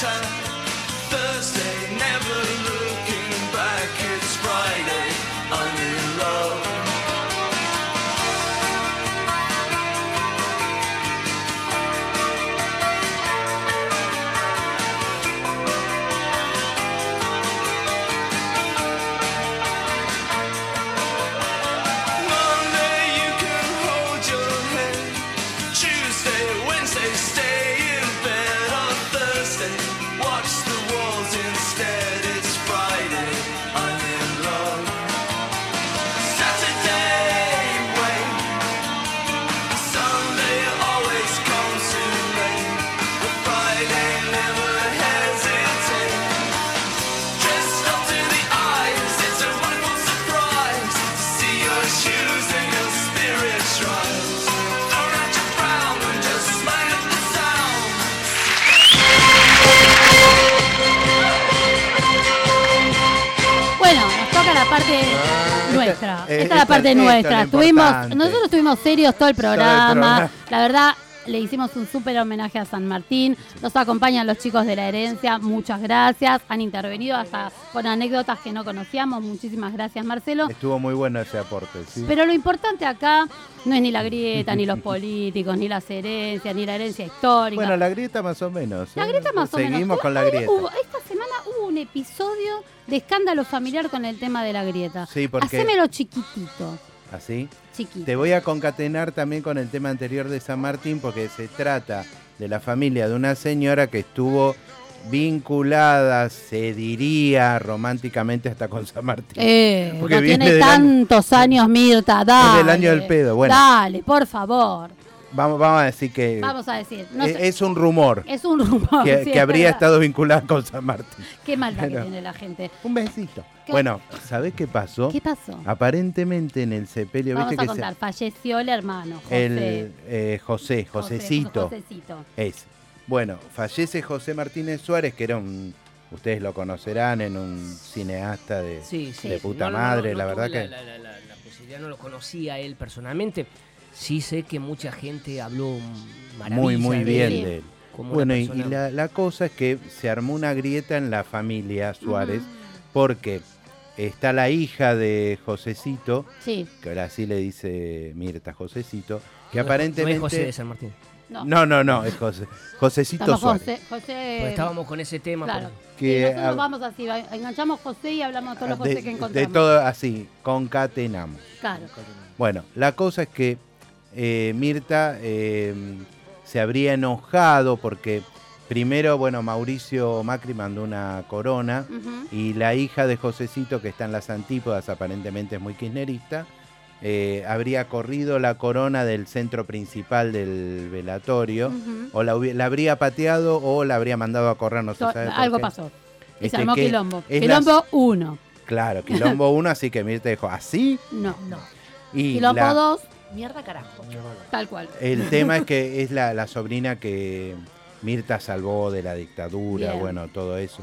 To eh, Esta es la parte nuestra. nosotros estuvimos serios todo el Todo el programa. La verdad, le hicimos un súper homenaje a San Martín. Nos acompañan los chicos de la herencia. Muchas gracias. Han intervenido hasta con anécdotas que no conocíamos. Muchísimas gracias, Marcelo. Estuvo muy bueno ese aporte, sí. Pero lo importante acá no es ni la grieta, ni los políticos, ni las herencias, ni la herencia histórica. Bueno, la grieta más o menos. La ¿eh? grieta más o menos. Seguimos con la grieta. hubo- esta un episodio de escándalo familiar con el tema de la grieta. Sí, porque- Hacémelo chiquitito. ¿Así? Chiquito. Te voy a concatenar también con el tema anterior de San Martín porque se trata de la familia de una señora que estuvo vinculada, se diría románticamente hasta con San Martín. Eh, Porque no tiene tantos años, Mirta, dale. del año del pedo, bueno. Dale, por favor. Vamos, vamos a decir que Vamos a decir. no sé, es un rumor es un rumor. que, [LAUGHS] sí, que es habría verdad. estado vinculada con San Martín. Qué maldad Pero- que tiene la gente. Un besito. ¿Qué- Bueno, ¿sabés qué pasó? ¿Qué pasó? Aparentemente en el sepelio, Vamos viste a que se- contar. Falleció el hermano, José. el eh, José, José, Josecito. Josecito. Es. Bueno, fallece José Martínez Suárez, que era un, ustedes lo conocerán, en un cineasta de, Sí, sí. de puta No, madre, no, la no verdad que... La, la- la- la posibilidad no lo conocía él personalmente. Sí sé que mucha gente habló Muy, muy de bien él, de él. Bueno, y, la, la cosa es que se armó una grieta en la familia Suárez, porque está la hija de Josecito, Sí. que ahora sí le dice Mirta Josecito, que No aparentemente... No es José de San Martín. No. No, no, no, es José. Josecito Estamos Suárez. José, José. Pues estábamos con ese tema. Claro. por- Y Que, nosotros ah, vamos así, enganchamos José y hablamos de todos los José de, que de encontramos. todo así, concatenamos. Claro. Bueno, la cosa es que eh, Mirta eh, se habría enojado porque primero, bueno, Mauricio Macri mandó una corona y la hija de Josecito, que está en las antípodas, aparentemente es muy kirchnerista, eh, habría corrido la corona del centro principal del velatorio, o la, habría pateado o la habría mandado a correr, no se sabe por Algo qué. pasó. Y Este, se armó que quilombo. es Quilombo 1. Claro, quilombo [LAUGHS] 1, así que Mirta dijo, ¿así? No. No. Y Quilombo la- 2, Mierda carajo. tal cual. El [LAUGHS] tema es que es la, la sobrina que Mirta salvó de la dictadura, Bien. bueno, todo eso,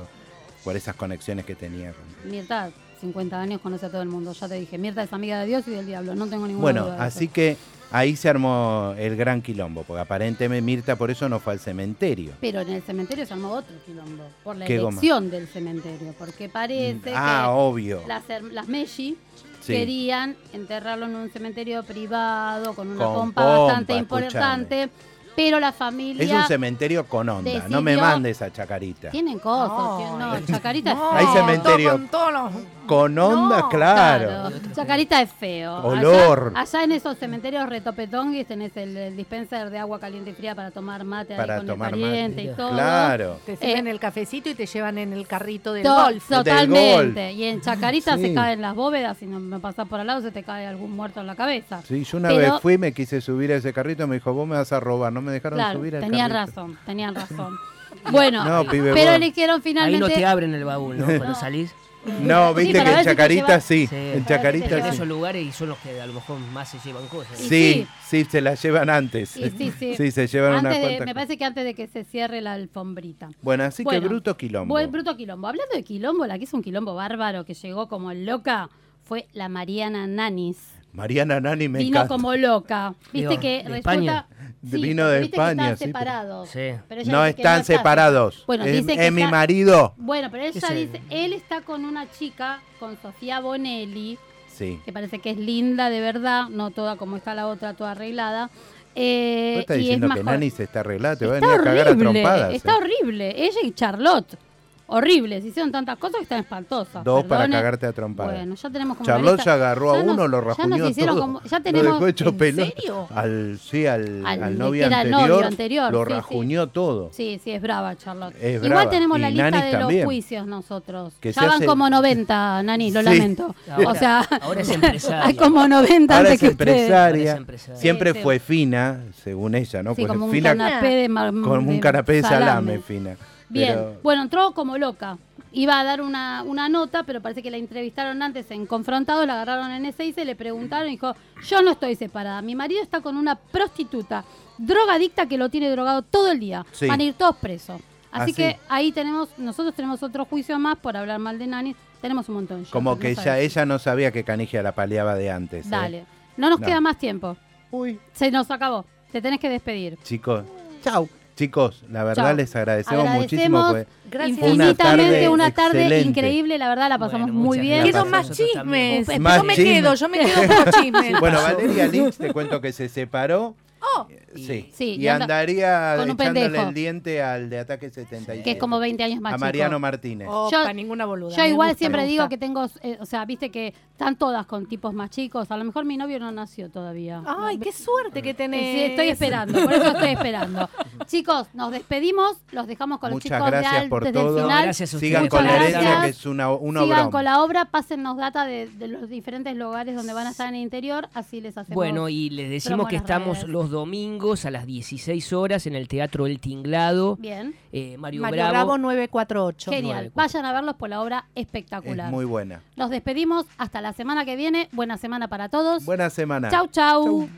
por esas conexiones que tenía. con- Mirta, 50 años, conoce a todo el mundo. Ya te dije, Mirta es amiga de Dios y del diablo. No tengo ninguna Bueno, duda. de así eso. que ahí se armó el gran quilombo, porque aparentemente Mirta por eso no fue al cementerio. Pero en el cementerio se armó otro quilombo. Por la elección del cementerio. Porque parece Ah, que obvio. las, las Meji Sí. querían enterrarlo en un cementerio privado con una Con pompa, pompa, bastante importante. Pero la familia. Es un cementerio con onda, no me mandes a Chacarita. Tienen cosas. No, no, Chacarita no, Hay cementerio. Con todos los- Con onda, No, claro. Chacarita es feo. Olor. Allá, allá en esos cementerios retopetonguis tenés el, el dispenser de agua caliente y fría para tomar mate ahí Para con tomar el pariente mate. y todo. Claro. Te sirven Eh, el cafecito y te llevan en el carrito del To- golf. Del Totalmente. golf. Y en Chacarita Sí. se caen las bóvedas y no me pasás por al lado se te cae algún muerto en la cabeza. Sí, yo una Pero- vez fui, me quise subir a ese carrito, me dijo, vos me vas a robar, no me dejaron Claro, subir al tenían carrito. razón, tenían razón. [LAUGHS] Bueno, No, pibe, pero vos- eligieron Ahí finalmente. no te abren el baúl, ¿no? [LAUGHS] Cuando No. salís. [LAUGHS] No, viste que en Chacarita lleva- sí, Sí. en Chacarita sí. esos lugares y son los que a lo mejor más se llevan cosas. Sí, sí, se la llevan antes. Sí, sí, sí. se llevan Antes una de- cuanta me parece que antes de que se cierre la alfombrita. Bueno, así Bueno, que bruto quilombo. Bruto quilombo. Hablando de quilombo, la que hizo un quilombo bárbaro que llegó como loca fue la Mariana Nanis. Mariana Nani me Vino encanta. como loca. Viste Digo, que ¿de resulta. España? Vino de viste que España, están sí, pero- separados. Sí. Pero ella No dice que están está separados. Bueno, es dice que es mi está- marido. Bueno, pero ella Ese- dice, él está con una chica, con Sofía Bonelli, Sí. que parece que es linda de verdad, no toda como está la otra, toda arreglada. Eh, Vos estás y es diciendo más que joven. Nani se está arreglada, te va a Está venir a cagar a horrible, trompadas. está eh. horrible. Ella y Charlotte. Horrible, se hicieron tantas cosas que están espantosas. Dos para cagarte a trompadas. Bueno, ya tenemos como Charlotte ya agarró a ya nos- uno, lo ya nos rajuñó hicieron todo. como- ya [LAUGHS] Lo tenemos dejó hecho ¿En serio? Al, sí, al, Al al novio anterior, novio anterior, lo sí, sí. rajuñó todo. Sí, sí, es brava Charlotte. Es Igual brava. tenemos la lista Nanis de también. los juicios nosotros. Que ya se van hace- como 90, Nani, lo Sí. lamento. [LAUGHS] Ahora- o sea, ahora es [LAUGHS] empresaria. hay como 90 Ahora antes es que ustedes. empresaria. Ahora es empresaria. Siempre fue fina, según ella, ¿no? Como un fina canapé de mar- como un de canapé de salame, fina. Bien, Pero- bueno, entró como loca. Iba a dar una, una nota, pero parece que la entrevistaron antes en Confrontados, la agarraron en ese y se le preguntaron y dijo, yo no estoy separada, mi marido está con una prostituta, drogadicta que lo tiene drogado todo el día. Sí. Van a ir todos presos. Así que ahí tenemos, nosotros tenemos otro juicio más por hablar mal de Nani. Tenemos un montón. ya, Como que no ella no sabía que Canigia la paleaba de antes. ¿eh? Dale. No nos No. queda más tiempo. Uy. Se nos acabó. Te tenés que despedir. Chicos, chau. Chicos, la verdad les agradecemos, Agradecemos muchísimo. pues. Gracias. Una Infinitamente tarde una tarde increíble, la verdad la pasamos Bueno, muy bien. Quiero más chismes. Más Yo me chismes. quedo, yo me quedo con los chismes. [LAUGHS] Bueno, Valeria Lynch, te cuento que se separó. Oh, Sí. Sí, y y anda- andaría con echándole el diente al de Ataque 77. que es como 20 años más A chico. Mariano Martínez. opa, Yo- ninguna boluda. Yo igual gusta, siempre digo que tengo, eh, o sea, viste que están todas con tipos más chicos. A lo mejor mi novio no nació todavía. Ay, qué suerte que tenés. Sí, estoy esperando, por eso estoy esperando. [LAUGHS] Chicos, nos despedimos, los dejamos con los Muchas chicos de gracias antes por del todo. final. Gracias a Sigan con la herencia, que es una, un Sigan obrón. con la obra, pásennos data de, de los diferentes lugares donde van a estar en el interior, así les hacemos. Bueno, y les decimos que estamos redes. los domingos a las 16 horas en el Teatro El Tinglado. Bien, Eh, Mario, Mario Bravo. Bravo 948. genial. Vayan a verlos por la obra espectacular. Es muy buena. Los despedimos hasta la semana que viene. Buena semana para todos. Buena semana. Chau, chau.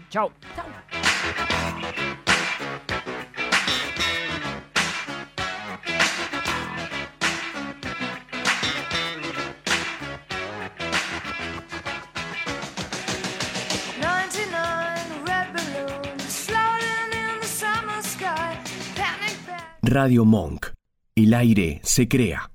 Panic back. Radio Monk. El aire se crea.